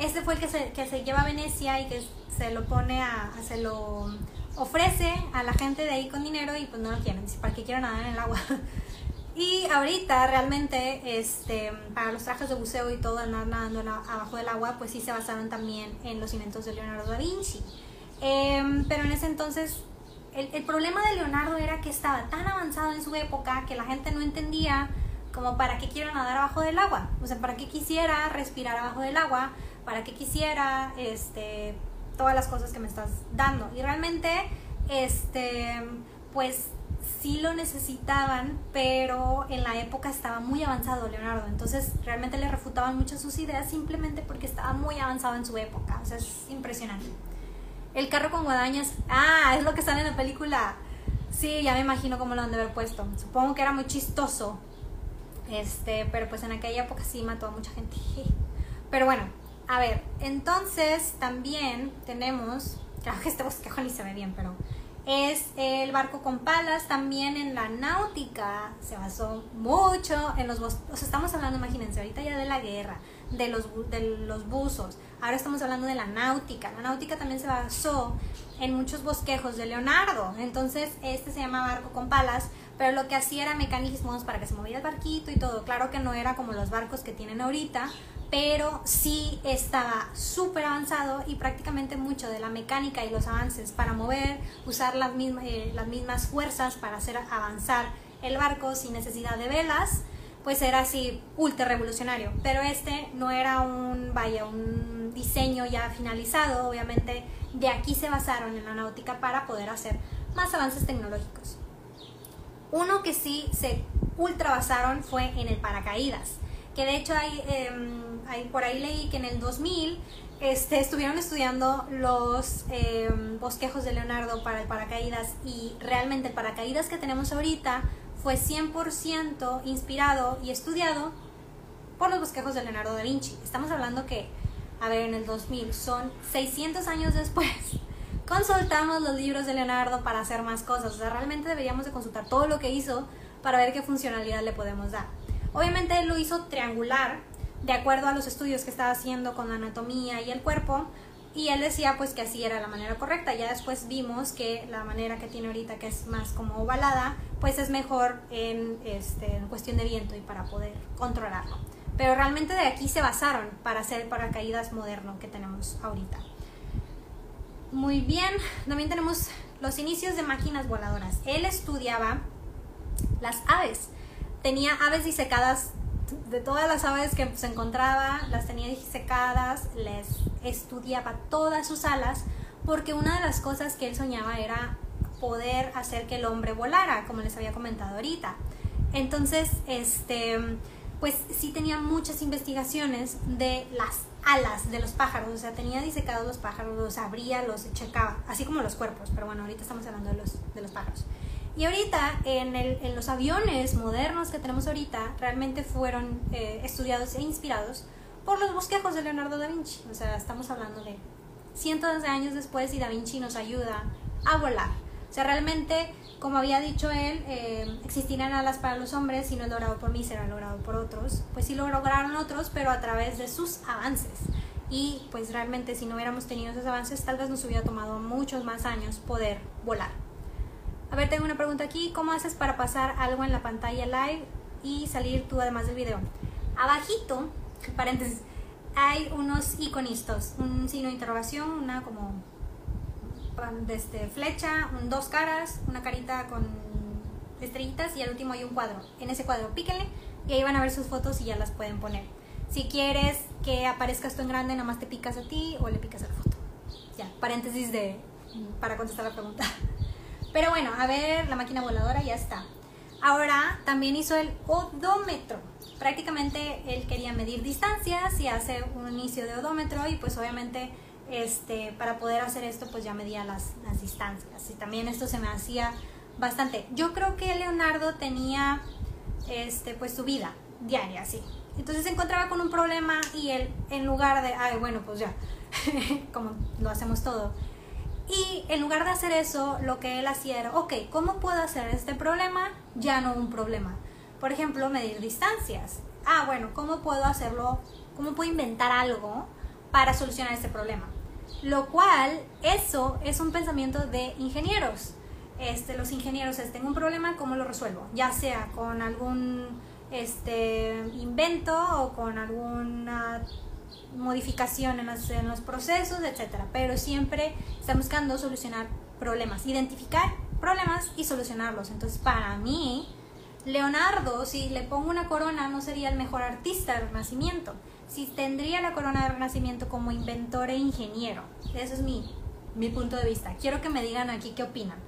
este fue el que se, que se lleva a Venecia y que se lo pone a, se lo ofrece a la gente de ahí con dinero y pues no lo quieren, para que quieran nadar en el agua. (laughs) Y ahorita realmente este, para los trajes de buceo y todo andar nadando abajo del agua, pues sí se basaron también en los inventos de Leonardo da Vinci. Em, pero en ese entonces el, el, problema de Leonardo era que estaba tan avanzado en su época que la gente no entendía como para qué quiero nadar abajo del agua. O sea, para qué quisiera respirar abajo del agua, para qué quisiera este, todas las cosas que me estás dando. Y realmente, este, pues sí lo necesitaban, pero en la época estaba muy avanzado Leonardo, entonces realmente le refutaban muchas sus ideas simplemente porque estaba muy avanzado en su época, o sea, es impresionante. El carro con guadañas, ah, es lo que sale en la película. Sí, ya me imagino cómo lo han de haber puesto. Supongo que era muy chistoso. Este, pero pues en aquella época sí mató a mucha gente. (laughs) Pero bueno, a ver, entonces también tenemos, que este bosquejo ni se ve bien, pero es el barco con palas, también en la náutica se basó mucho en los bosques, o sea, estamos hablando, imagínense, ahorita ya de la guerra, de los, de los buzos, ahora estamos hablando de la náutica, la náutica también se basó en muchos bosquejos de Leonardo, entonces este se llama barco con palas, pero lo que hacía era mecanismos para que se moviera el barquito y todo, claro que no era como los barcos que tienen ahorita, pero sí estaba súper avanzado y prácticamente mucho de la mecánica y los avances para mover, usar las mismas, eh, mismas fuerzas para hacer avanzar el barco sin necesidad de velas, pues era así ultra revolucionario. Pero este no era un, vaya, un diseño ya finalizado, obviamente de aquí se basaron en la náutica para poder hacer más avances tecnológicos. Uno que sí se ultra basaron fue en el paracaídas que de hecho em, hay, por ahí leí que en el 2000 este, estuvieron estudiando los em, bosquejos de Leonardo para el paracaídas y realmente el paracaídas que tenemos ahorita fue 100% inspirado y estudiado por los bosquejos de Leonardo da Vinci. Estamos hablando que, a ver, en el 2000 son 600 años después. Consultamos los libros de Leonardo para hacer más cosas. O sea, realmente deberíamos de consultar todo lo que hizo para ver qué funcionalidad le podemos dar. Obviamente él lo hizo triangular, de acuerdo a los estudios que estaba haciendo con la anatomía y el cuerpo, y él decía pues que así era la manera correcta. Ya después vimos que la manera que tiene ahorita, que es más como ovalada, pues es mejor en, este, en cuestión de viento y para poder controlarlo. Pero realmente de aquí se basaron para hacer el paracaídas moderno que tenemos ahorita. Muy bien, también tenemos los inicios de máquinas voladoras. Él estudiaba las aves. Tenía aves disecadas de todas las aves que se encontraba, las tenía disecadas, les estudiaba todas sus alas, porque una de las cosas que él soñaba era poder hacer que el hombre volara, como les había comentado ahorita. Entonces, este, pues sí tenía muchas investigaciones de las alas de los pájaros, o sea, tenía disecados los pájaros, los abría, los checaba, así como los cuerpos, pero bueno, ahorita estamos hablando de los, de los pájaros. Y ahorita en, el, en, los aviones modernos que tenemos ahorita realmente fueron eh, estudiados e inspirados por los bosquejos de Leonardo da Vinci. O sea, estamos hablando de cientos de años después y da Vinci nos ayuda a volar. O sea, realmente, como había dicho él, eh, existirán alas para los hombres y no es logrado por mí, será logrado por otros. Pues sí lo lograron otros, pero a través de sus avances. Y pues realmente si no hubiéramos tenido esos avances, tal vez nos hubiera tomado muchos más años poder volar. A ver, tengo una pregunta aquí. ¿Cómo haces para pasar algo en la pantalla live y salir tú además del video? Abajito, paréntesis, hay unos iconistos. Un signo de interrogación, una como este, flecha, dos caras, una carita con estrellitas y al último hay un cuadro. En ese cuadro píquenle y ahí van a ver sus fotos y ya las pueden poner. Si quieres que aparezca esto en grande, nada más te picas a ti o le picas a la foto. Ya, paréntesis de para contestar la pregunta. (laughs) Pero bueno, a ver, la máquina voladora ya está. Ahora también hizo el odómetro. Prácticamente él quería medir distancias y hace un inicio de odómetro y pues obviamente este, para poder hacer esto pues ya medía las, las distancias. Y también esto se me hacía bastante. Yo creo que Leonardo tenía este, pues su vida diaria, sí. Entonces se encontraba con un problema y él en lugar de, ay, bueno, pues ya, (laughs) como lo hacemos todo, y en lugar de hacer eso, lo que él hacía era, ok, ¿cómo puedo hacer este problema ya no un problema? Por ejemplo, medir distancias. Ah, bueno, ¿cómo puedo hacerlo? ¿Cómo puedo inventar algo para solucionar este problema? Lo cual, eso es un pensamiento de ingenieros. Este, los ingenieros, es, tengo un problema, ¿cómo lo resuelvo? Ya sea con algún este, invento o con alguna modificación en los, en los procesos, etcétera. Pero siempre están buscando solucionar problemas, identificar problemas y solucionarlos. Entonces, para mí, Leonardo, si le pongo una corona, no sería el mejor artista del Renacimiento. Si tendría la corona del Renacimiento como inventor e ingeniero. Ese es mi, mi punto de vista. Quiero que me digan aquí qué opinan.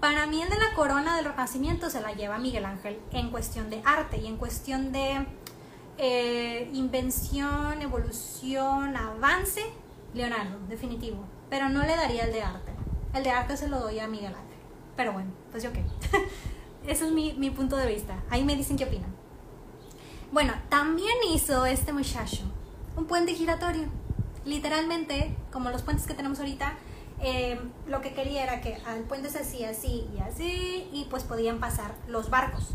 Para mí el de la corona del Renacimiento se la lleva Miguel Ángel en cuestión de arte y en cuestión de eh, invención, evolución, avance, Leonardo, definitivo. Pero no le daría el de arte. El de arte se lo doy a Miguel Ángel. Pero bueno, pues yo qué. (laughs) Ese es mi, mi punto de vista. Ahí me dicen qué opinan. Bueno, también hizo este muchacho un puente giratorio. Literalmente, como los puentes que tenemos ahorita, eh, lo que quería era que al puente se hacía así y así y pues podían pasar los barcos.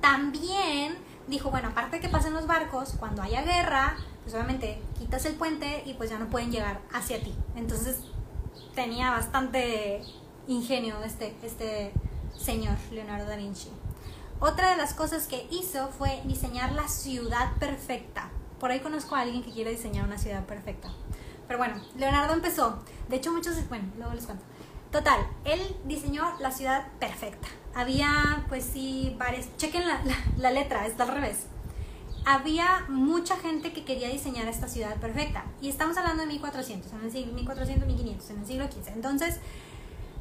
También dijo, bueno, aparte de que pasen los barcos, cuando haya guerra, pues obviamente quitas el puente y pues ya no pueden llegar hacia ti. Entonces tenía bastante ingenio este, este señor Leonardo da Vinci. Otra de las cosas que hizo fue diseñar la ciudad perfecta. Por ahí conozco a alguien que quiere diseñar una ciudad perfecta. Pero bueno, Leonardo empezó. De hecho, muchos, bueno, luego les cuento. Total, él diseñó la ciudad perfecta había, pues sí, varias. Chequen la, la, letra, está al revés. Había mucha gente que quería diseñar esta ciudad perfecta. Y estamos hablando de 1400, en el siglo 1400, 1500, en el siglo XV. Entonces,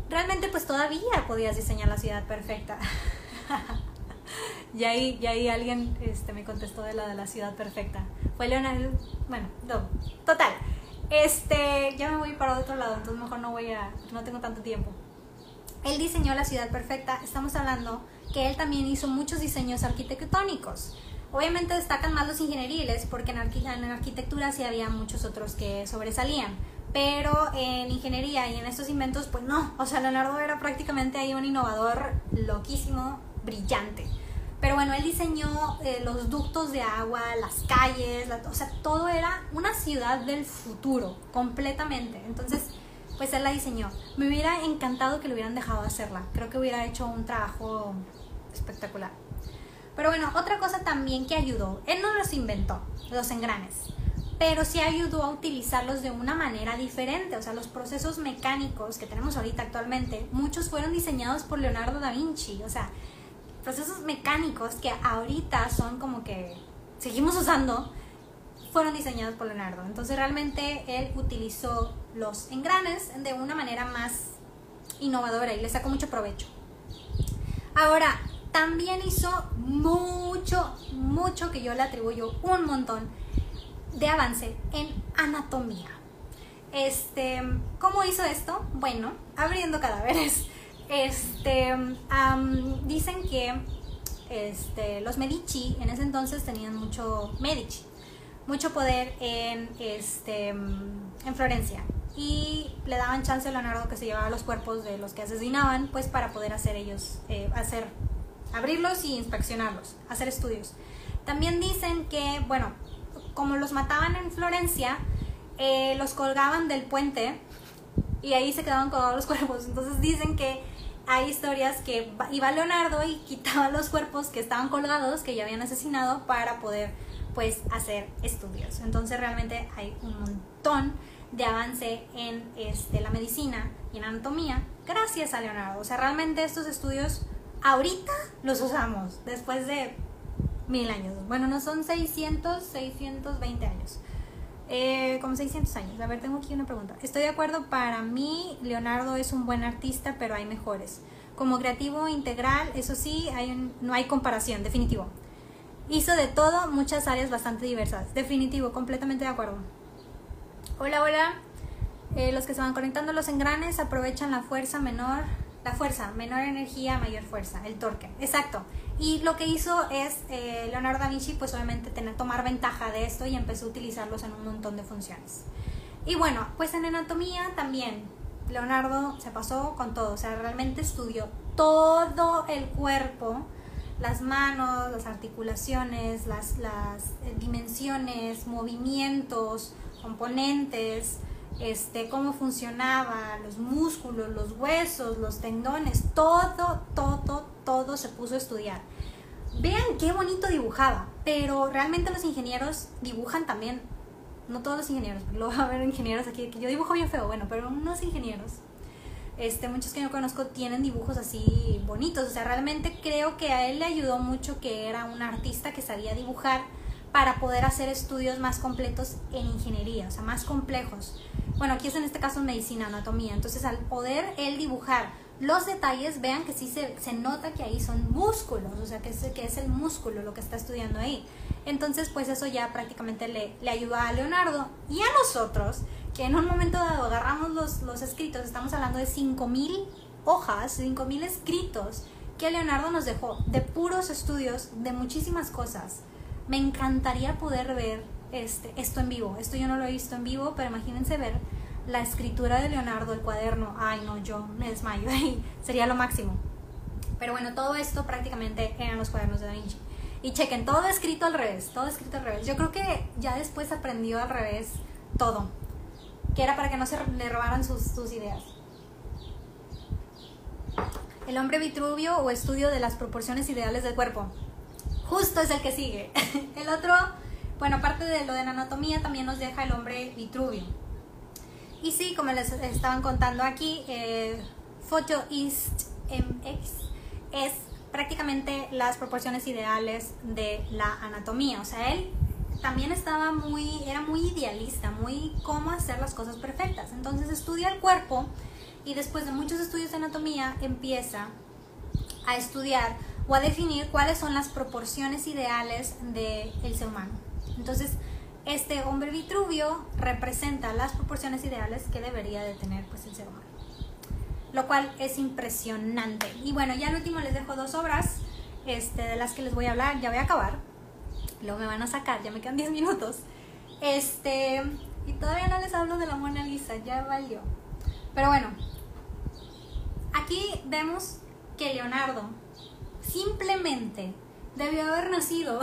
realmente, pues todavía podías diseñar la ciudad perfecta. (laughs) (laughs) y ahí, y ahí alguien este, me contestó de la de la ciudad perfecta. Fue Leonardo. Bueno, no. Total. Este, ya me voy para otro lado, entonces mejor no voy a. No tengo tanto tiempo. Él diseñó la ciudad perfecta. Estamos hablando que él también hizo muchos diseños arquitectónicos. Obviamente destacan más los ingenieriles porque en, arquitectura sí había muchos otros que sobresalían. Pero en ingeniería y en estos inventos, pues no. O sea, Leonardo era prácticamente ahí un innovador loquísimo, brillante. Pero bueno, él diseñó eh, los ductos de agua, las calles, o sea, todo era una ciudad del futuro, completamente. Entonces, pues él la diseñó. Me hubiera encantado que le hubieran dejado hacerla. Creo que hubiera hecho un trabajo espectacular. Pero bueno, otra cosa también que ayudó, él no los inventó, los engranes, pero sí ayudó a utilizarlos de una manera diferente. O sea, los procesos mecánicos que tenemos ahorita actualmente, muchos fueron diseñados por Leonardo da Vinci. O sea, procesos mecánicos que ahorita son como que seguimos usando, fueron diseñados por Leonardo. Entonces realmente él utilizó los engranes de una manera más innovadora y le sacó mucho provecho. Ahora, también hizo mucho, mucho que yo le atribuyo un montón de avance en anatomía. Este, ¿cómo hizo esto? Bueno, abriendo cadáveres. Este, dicen que este, los Medici en ese entonces tenían mucho Medici, mucho poder en, este, en Florencia y le daban chance a Leonardo que se llevaba los cuerpos de los que asesinaban, pues para poder hacer ellos, eh, hacer, abrirlos y inspeccionarlos, hacer estudios. También dicen que, bueno, como los mataban en Florencia, eh, los colgaban del puente y ahí se quedaban colgados los (laughs) cuerpos. Entonces dicen que hay historias que iba Leonardo y quitaba los cuerpos que estaban colgados, que ya habían asesinado, para poder pues hacer estudios. Entonces realmente hay un montón de avance en este, la medicina y en anatomía gracias a Leonardo. O sea, realmente estos estudios ahorita los usamos después de mil años. Bueno, no son 600, 620 años. Eh, como 600 años. A ver, tengo aquí una pregunta. Estoy de acuerdo, para mí Leonardo es un buen artista, pero hay mejores. Como creativo integral, eso sí, no hay comparación, definitivo. Hizo de todo, muchas áreas bastante diversas. Definitivo, completamente de acuerdo. Hola, hola. Eh, los que se van conectando los engranes aprovechan la fuerza menor, la fuerza, menor energía, mayor fuerza, el torque. Exacto. Y lo que hizo es eh, Leonardo da Vinci, pues obviamente tener, tomar ventaja de esto y empezó a utilizarlos en un montón de funciones. Y bueno, pues en anatomía también Leonardo se pasó con todo, o sea, realmente estudió todo el cuerpo, las manos, las articulaciones, las, las eh, dimensiones, movimientos, componentes, este, cómo funcionaba, los músculos, los huesos, los tendones, todo, todo, todo se puso a estudiar. Vean qué bonito dibujaba, pero realmente los ingenieros dibujan también, no todos los ingenieros, lo (laughs) va a ver ingenieros aquí, que yo dibujo bien feo, bueno, pero unos ingenieros, este, muchos que yo conozco tienen dibujos así bonitos, o sea, realmente creo que a él le ayudó mucho que era un artista que sabía dibujar para poder hacer estudios más completos en ingeniería, o sea, más complejos. Bueno, aquí es en este caso medicina, anatomía. Entonces, al poder él dibujar los detalles, vean que sí se, se nota que ahí son músculos, o sea, que es, que es el músculo lo que está estudiando ahí. Entonces, pues eso ya prácticamente le, le ayuda a Leonardo y a nosotros, que en un momento dado agarramos los, los escritos, estamos hablando de 5.000 hojas, 5.000 escritos que Leonardo nos dejó de puros estudios de muchísimas cosas. Me encantaría poder ver este, esto en vivo. Esto yo no lo he visto en vivo, pero imagínense ver la escritura de Leonardo, el cuaderno. Ay, no, yo me desmayo ahí. Sería lo máximo. Pero bueno, todo esto prácticamente eran los cuadernos de Da Vinci. Y chequen, todo escrito al revés, todo escrito al revés. Yo creo que ya después aprendió al revés todo. Que era para que no se le robaran sus, sus ideas. El hombre vitruvio o estudio de las proporciones ideales del cuerpo. Justo es el que sigue. (laughs) El otro bueno, aparte de lo de la anatomía, también nos deja el hombre Vitruvio. Y sí, como les estaban contando aquí, eh, Photo MX es prácticamente las proporciones ideales de la anatomía. O sea, él también estaba muy, era muy idealista, muy cómo hacer las cosas perfectas. Entonces estudia el cuerpo y después de muchos estudios de anatomía empieza a estudiar o a definir cuáles son las proporciones ideales del ser humano. Entonces, este hombre Vitruvio representa las proporciones ideales que debería de tener pues, el ser humano. Lo cual es impresionante. Y bueno, ya al último les dejo dos obras este, de las que les voy a hablar. Ya voy a acabar. Luego me van a sacar, ya me quedan 10 minutos. Este, y todavía no les hablo de la Mona Lisa, ya valió. Pero bueno, aquí vemos que Leonardo simplemente debió haber nacido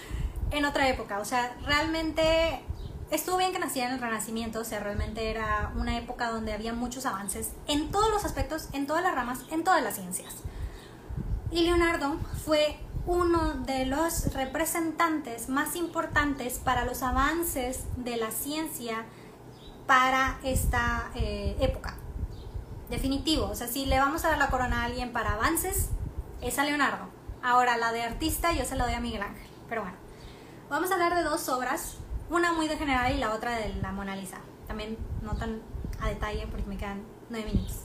(laughs) en otra época. O sea, realmente estuvo bien que naciera en el Renacimiento, o sea, realmente era una época donde había muchos avances en todos los aspectos, en todas las ramas, en todas las ciencias. Y Leonardo fue uno de los representantes más importantes para los avances de la ciencia para esta eh, época. Definitivo, o sea, si le vamos a dar la corona a alguien para avances, es a Leonardo. Ahora, la de artista yo se la doy a Miguel Ángel. Pero bueno, vamos a hablar de dos obras, una muy de general y la otra de la Mona Lisa. También no tan a detalle porque me quedan nueve minutos.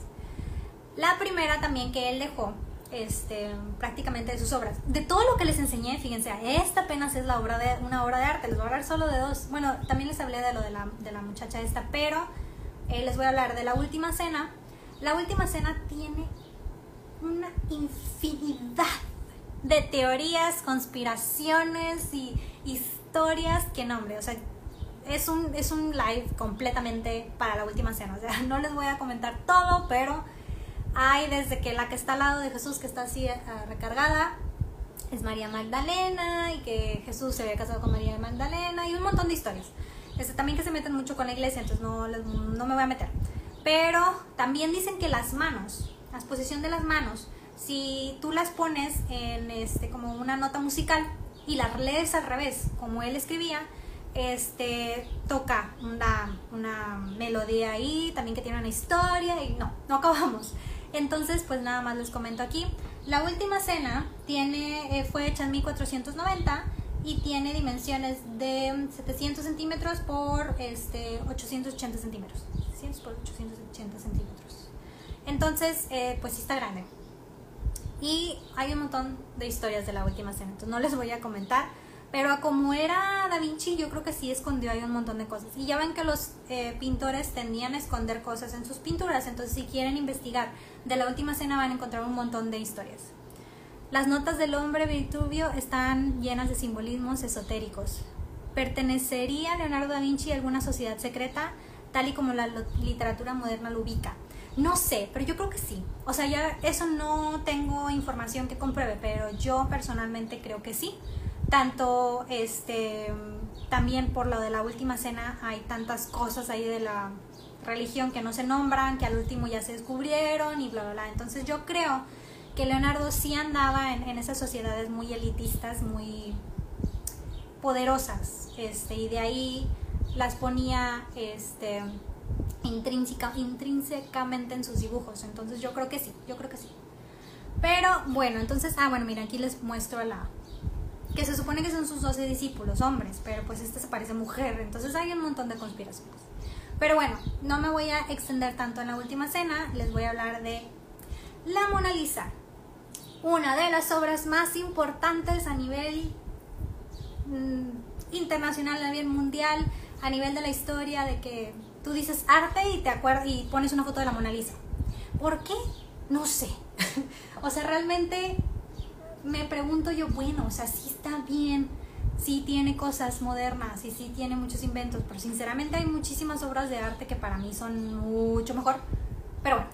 La primera también que él dejó este, prácticamente de sus obras. De todo lo que les enseñé, fíjense, esta apenas es la obra de, una obra de arte, les voy a hablar solo de dos. Bueno, también les hablé de lo de la, de la muchacha esta, pero eh, les voy a hablar de la última cena. La última cena tiene una infinidad de teorías, conspiraciones y historias que nombre, o sea, es un, es un live completamente para la última cena, o sea, (laughs) no les voy a comentar todo, pero hay desde que la que está al lado de Jesús, que está así eh, recargada, es María Magdalena y que Jesús se había casado con María Magdalena y un montón de historias. Este, también que se meten mucho con la iglesia, entonces no, no me voy a meter. Pero también dicen que las manos, la exposición de las manos, si tú las pones en este como una nota musical y las lees al revés, como él escribía, este toca una, una melodía ahí, también que tiene una historia y no, no acabamos. Entonces, pues nada más les comento aquí. La última cena tiene, eh, fue hecha en 1490 y tiene dimensiones de 700 centímetros por este, 880 centímetros. 700 por 880 centímetros. Entonces, eh, pues sí está grande. Y hay un montón de historias de la última cena, entonces no les voy a comentar pero como era Da Vinci, yo creo que sí escondió ahí un montón de cosas. Y ya ven que los eh, pintores tendían a esconder cosas en sus pinturas, entonces si quieren investigar de la última cena van a encontrar un montón de historias. Las notas del hombre Vitubio están llenas de simbolismos esotéricos. ¿Pertenecería Leonardo da Vinci a alguna sociedad secreta, tal y como la literatura moderna lo ubica? No sé, pero yo creo que sí. O sea, ya eso no tengo información que compruebe, pero yo personalmente creo que sí tanto este también por lo de la última cena hay tantas cosas ahí de la religión que no se nombran, que al último ya se descubrieron y bla, bla, bla. Entonces yo creo que Leonardo sí andaba en, esas sociedades muy elitistas, muy poderosas, este, y de ahí las ponía este, intrínseca, intrínsecamente en sus dibujos. Entonces yo creo que sí, yo creo que sí. Pero bueno, entonces, ah, bueno, mira, aquí les muestro la, que se supone que son sus 12 discípulos, hombres, pero pues esta se parece mujer, entonces hay un montón de conspiraciones. Pero bueno, no me voy a extender tanto en la última cena, les voy a hablar de la Mona Lisa, una de las obras más importantes a nivel mm, internacional, a nivel mundial, a nivel de la historia, de que tú dices arte y te acuerdas y pones una foto de la Mona Lisa. ¿Por qué? No sé. (laughs) o sea, realmente me pregunto yo, bueno, o sea, sí está bien, sí tiene cosas modernas y sí tiene muchos inventos, pero sinceramente hay muchísimas obras de arte que para mí son mucho mejor. Pero bueno,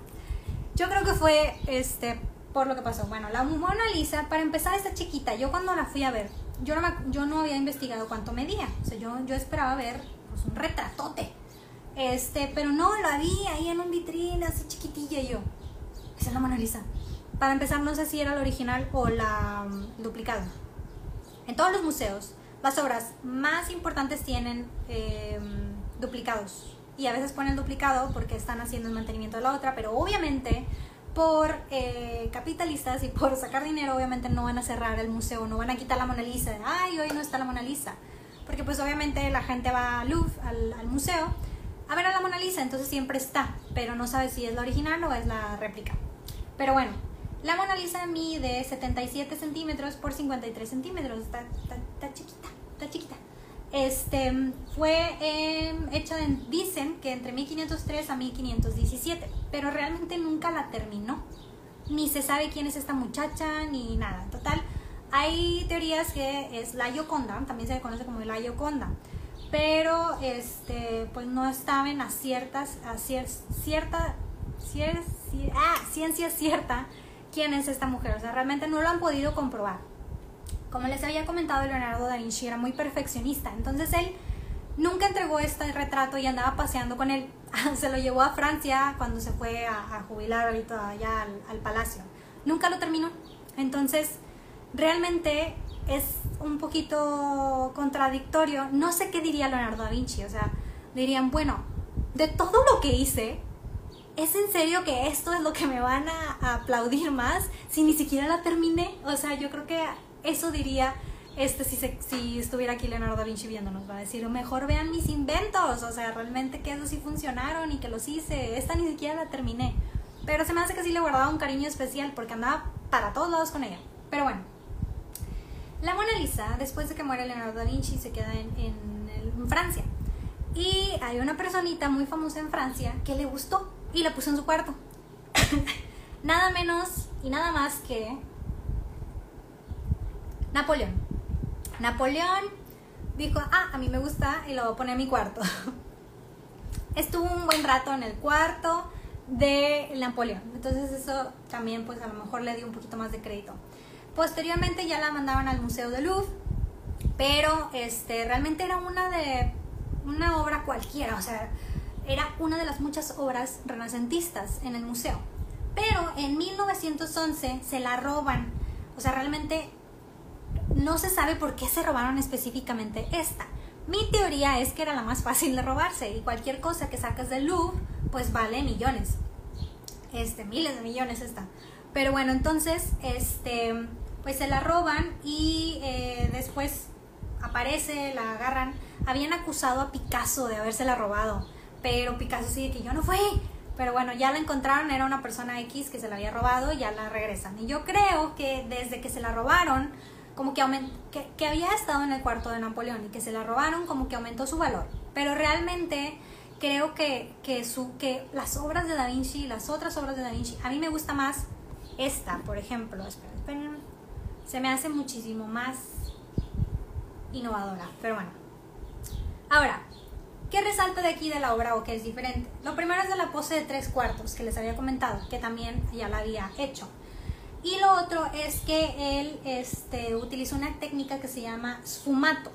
yo creo que fue este por lo que pasó. Bueno, la Mona Lisa, para empezar, está chiquita. Yo cuando la fui a ver, yo no, yo no había investigado cuánto medía. O sea, yo, yo esperaba ver pues, un retratote. Este, pero no, la vi ahí en un vitrine así chiquitilla y yo. Esa es la Mona Lisa. Para empezar, no sé si era la original o la um, duplicada. En todos los museos, las obras más importantes tienen em, duplicados. Y a veces ponen duplicado porque están haciendo el mantenimiento de la otra, pero obviamente por eh, capitalistas y por sacar dinero, obviamente no van a cerrar el museo, no van a quitar la Mona Lisa. Ay, hoy no está la Mona Lisa. Porque pues obviamente la gente va al Louvre, al, al museo, a ver a la Mona Lisa, entonces siempre está, pero no sabe si es la original o es la réplica. Pero bueno, la Mona Lisa mide 77 centímetros por 53 centímetros. Está, chiquita, está chiquita. Este, fue em, hecha, en, dicen que entre 1503 a 1517, pero realmente nunca la terminó. Ni se sabe quién es esta muchacha, ni nada. Total, hay teorías que es la Yoconda, también se le conoce como la Yoconda, pero este, pues no estaban a ciertas, a cierta, ah, ciencia cierta quién es esta mujer. O sea, realmente no lo han podido comprobar. como les había comentado, Leonardo da Vinci era muy perfeccionista, entonces él nunca entregó este retrato y andaba paseando con él. (laughs) se lo llevó a Francia cuando se fue a, jubilar ahorita allá al, al palacio. Nunca lo terminó. Entonces, realmente es un poquito contradictorio. No sé qué diría Leonardo da Vinci. O sea, dirían, bueno, de todo lo que hice, ¿es en serio que esto es lo que me van a, aplaudir más si ni siquiera la terminé? O sea, yo creo que eso diría este si, si estuviera aquí Leonardo da Vinci viéndonos, va a decir, mejor vean mis inventos, o sea, realmente que esos sí funcionaron y que los hice, esta ni siquiera la terminé. Pero se me hace que sí le guardaba un cariño especial porque andaba para todos lados con ella. Pero bueno, la Mona Lisa, después de que muere Leonardo da Vinci, se queda en, Francia. Y hay una personita muy famosa en Francia que le gustó y la puso en su cuarto. (laughs) nada menos y nada más que Napoleón. Napoleón dijo, ah, a mí me gusta y lo voy a poner en mi cuarto. (laughs) Estuvo un buen rato en el cuarto de Napoleón. Entonces eso también pues a lo mejor le dio un poquito más de crédito. Posteriormente ya la mandaban al Museo de Louvre, pero este, realmente era una de una obra cualquiera, o sea, era una de las muchas obras renacentistas en el museo. Pero en 1911 se la roban, o sea, realmente no se sabe por qué se robaron específicamente esta. Mi teoría es que era la más fácil de robarse y cualquier cosa que sacas del Louvre pues vale millones. Este, miles de millones está. Pero bueno, entonces, este, pues se la roban y eh, después aparece, la agarran. Habían acusado a Picasso de habérsela robado, pero Picasso sigue que yo no fui. Pero bueno, ya la encontraron, era una persona X que se la había robado y ya la regresan. Y yo creo que desde que se la robaron, como que, que, que había estado en el cuarto de Napoleón y que se la robaron, como que aumentó su valor. Pero realmente creo que, que, su, que las obras de Da Vinci, las otras obras de Da Vinci, a mí me gusta más esta, por ejemplo. Esperen, esperen. Se me hace muchísimo más innovadora, pero bueno. Ahora, ¿qué resalta de aquí de la obra o qué es diferente? Lo primero es de la pose de tres cuartos que les había comentado, que también ya la había hecho. Y lo otro es que él este, una técnica que se llama sfumato.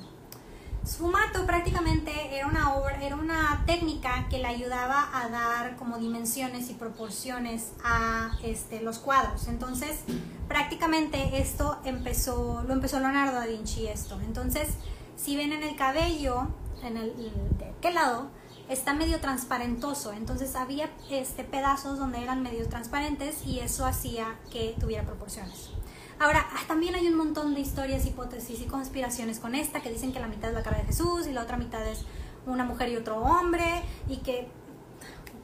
Sfumato prácticamente era una obra, era una técnica que le ayudaba a dar como dimensiones y proporciones a este, los cuadros. Entonces, prácticamente esto empezó, lo empezó Leonardo da Vinci esto. Entonces, si ven en el cabello, en el de qué lado, está medio transparentoso. Entonces había este pedazos donde eran medio transparentes y eso hacía que tuviera proporciones. Ahora, ah, también hay un montón de historias, hipótesis y conspiraciones con esta que dicen que la mitad es la cara de Jesús y la otra mitad es una mujer y otro hombre y que,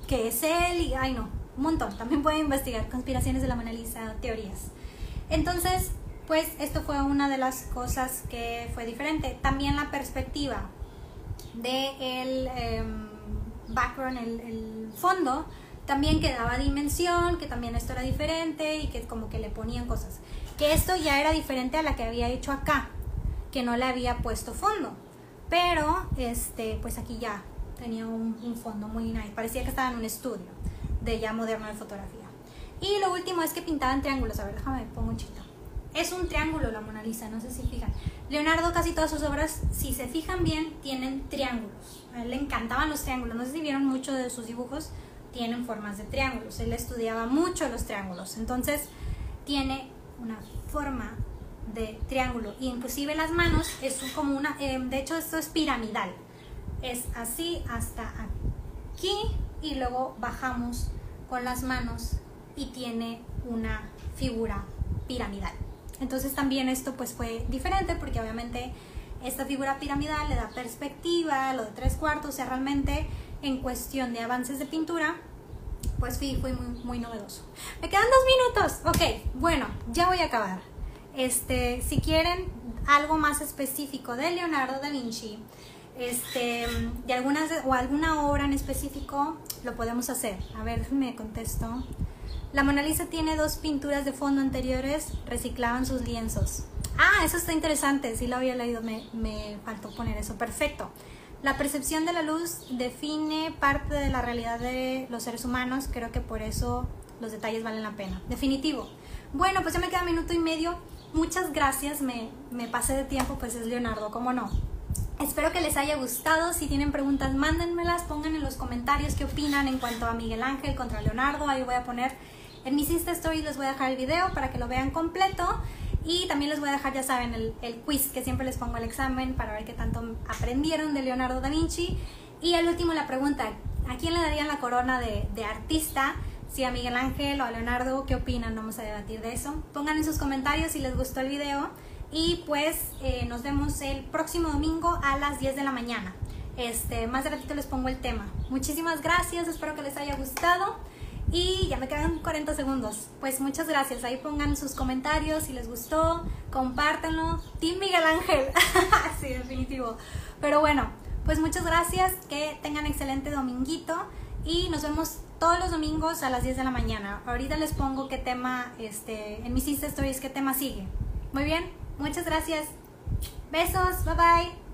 que es él y, ay no, un montón. También pueden investigar conspiraciones de la Mona Lisa, teorías. Entonces, pues esto fue una de las cosas que fue diferente. También la perspectiva de el em, background, el, el fondo, también que daba dimensión, que también esto era diferente y que como que le ponían cosas. Que esto ya era diferente a la que había hecho acá, que no le había puesto fondo. Pero, este, pues aquí ya tenía un, fondo muy nice. Parecía que estaba en un estudio de ya moderno de fotografía. Y lo último es que pintaban triángulos. A ver, déjame, pongo un chito. Es un triángulo la Mona Lisa, no sé si fijan. Leonardo casi todas sus obras, si se fijan bien, tienen triángulos. A él le encantaban los triángulos. No sé si vieron mucho de sus dibujos tienen formas de triángulos. Él estudiaba mucho los triángulos, entonces tiene una forma de triángulo. Y inclusive las manos es como una, eh, de hecho esto es piramidal. Es así hasta aquí y luego bajamos con las manos y tiene una figura piramidal. Entonces también esto pues fue diferente porque obviamente esta figura piramidal le da perspectiva, lo de tres cuartos, o sea, realmente en cuestión de avances de pintura, pues sí, fue muy, novedoso. Me quedan dos minutos. Ok, bueno, ya voy a acabar. Este, si quieren algo más específico de Leonardo da Vinci, este, de algunas o alguna obra en específico, lo podemos hacer. A ver, me contesto. La Mona Lisa tiene dos pinturas de fondo anteriores, reciclaban sus lienzos. Ah, eso está interesante, sí lo había leído, me, me faltó poner eso. Perfecto. La percepción de la luz define parte de la realidad de los seres humanos, creo que por eso los detalles valen la pena. Definitivo. Bueno, pues ya me queda minuto y medio. muchas gracias, me, me pasé de tiempo, pues es Leonardo, ¿cómo no? Espero que les haya gustado. Si tienen preguntas, mándenmelas, pongan en los comentarios qué opinan en cuanto a Miguel Ángel contra Leonardo. Ahí voy a poner en mis Insta Stories, les voy a dejar el video para que lo vean completo. Y también les voy a dejar, ya saben, el, quiz que siempre les pongo el examen para ver qué tanto aprendieron de Leonardo da Vinci. Y al último la pregunta, ¿a quién le darían la corona de, de artista? Si a Miguel Ángel o a Leonardo, ¿qué opinan? Vamos a debatir de eso. Pongan en sus comentarios si les gustó el video. Y pues eh, nos vemos el próximo domingo a las 10 de la mañana. Este, más de ratito les pongo el tema. Muchísimas gracias, espero que les haya gustado. Y ya me quedan 40 segundos. Pues muchas gracias. Ahí pongan sus comentarios si les gustó, compártanlo. Team Miguel Ángel. (laughs) sí, definitivo. Pero bueno, pues muchas gracias. Que tengan excelente dominguito. Y nos vemos todos los domingos a las 10 de la mañana. Ahorita les pongo qué tema, este, en mis Insta qué tema sigue. Muy bien, muchas gracias. Besos, bye bye.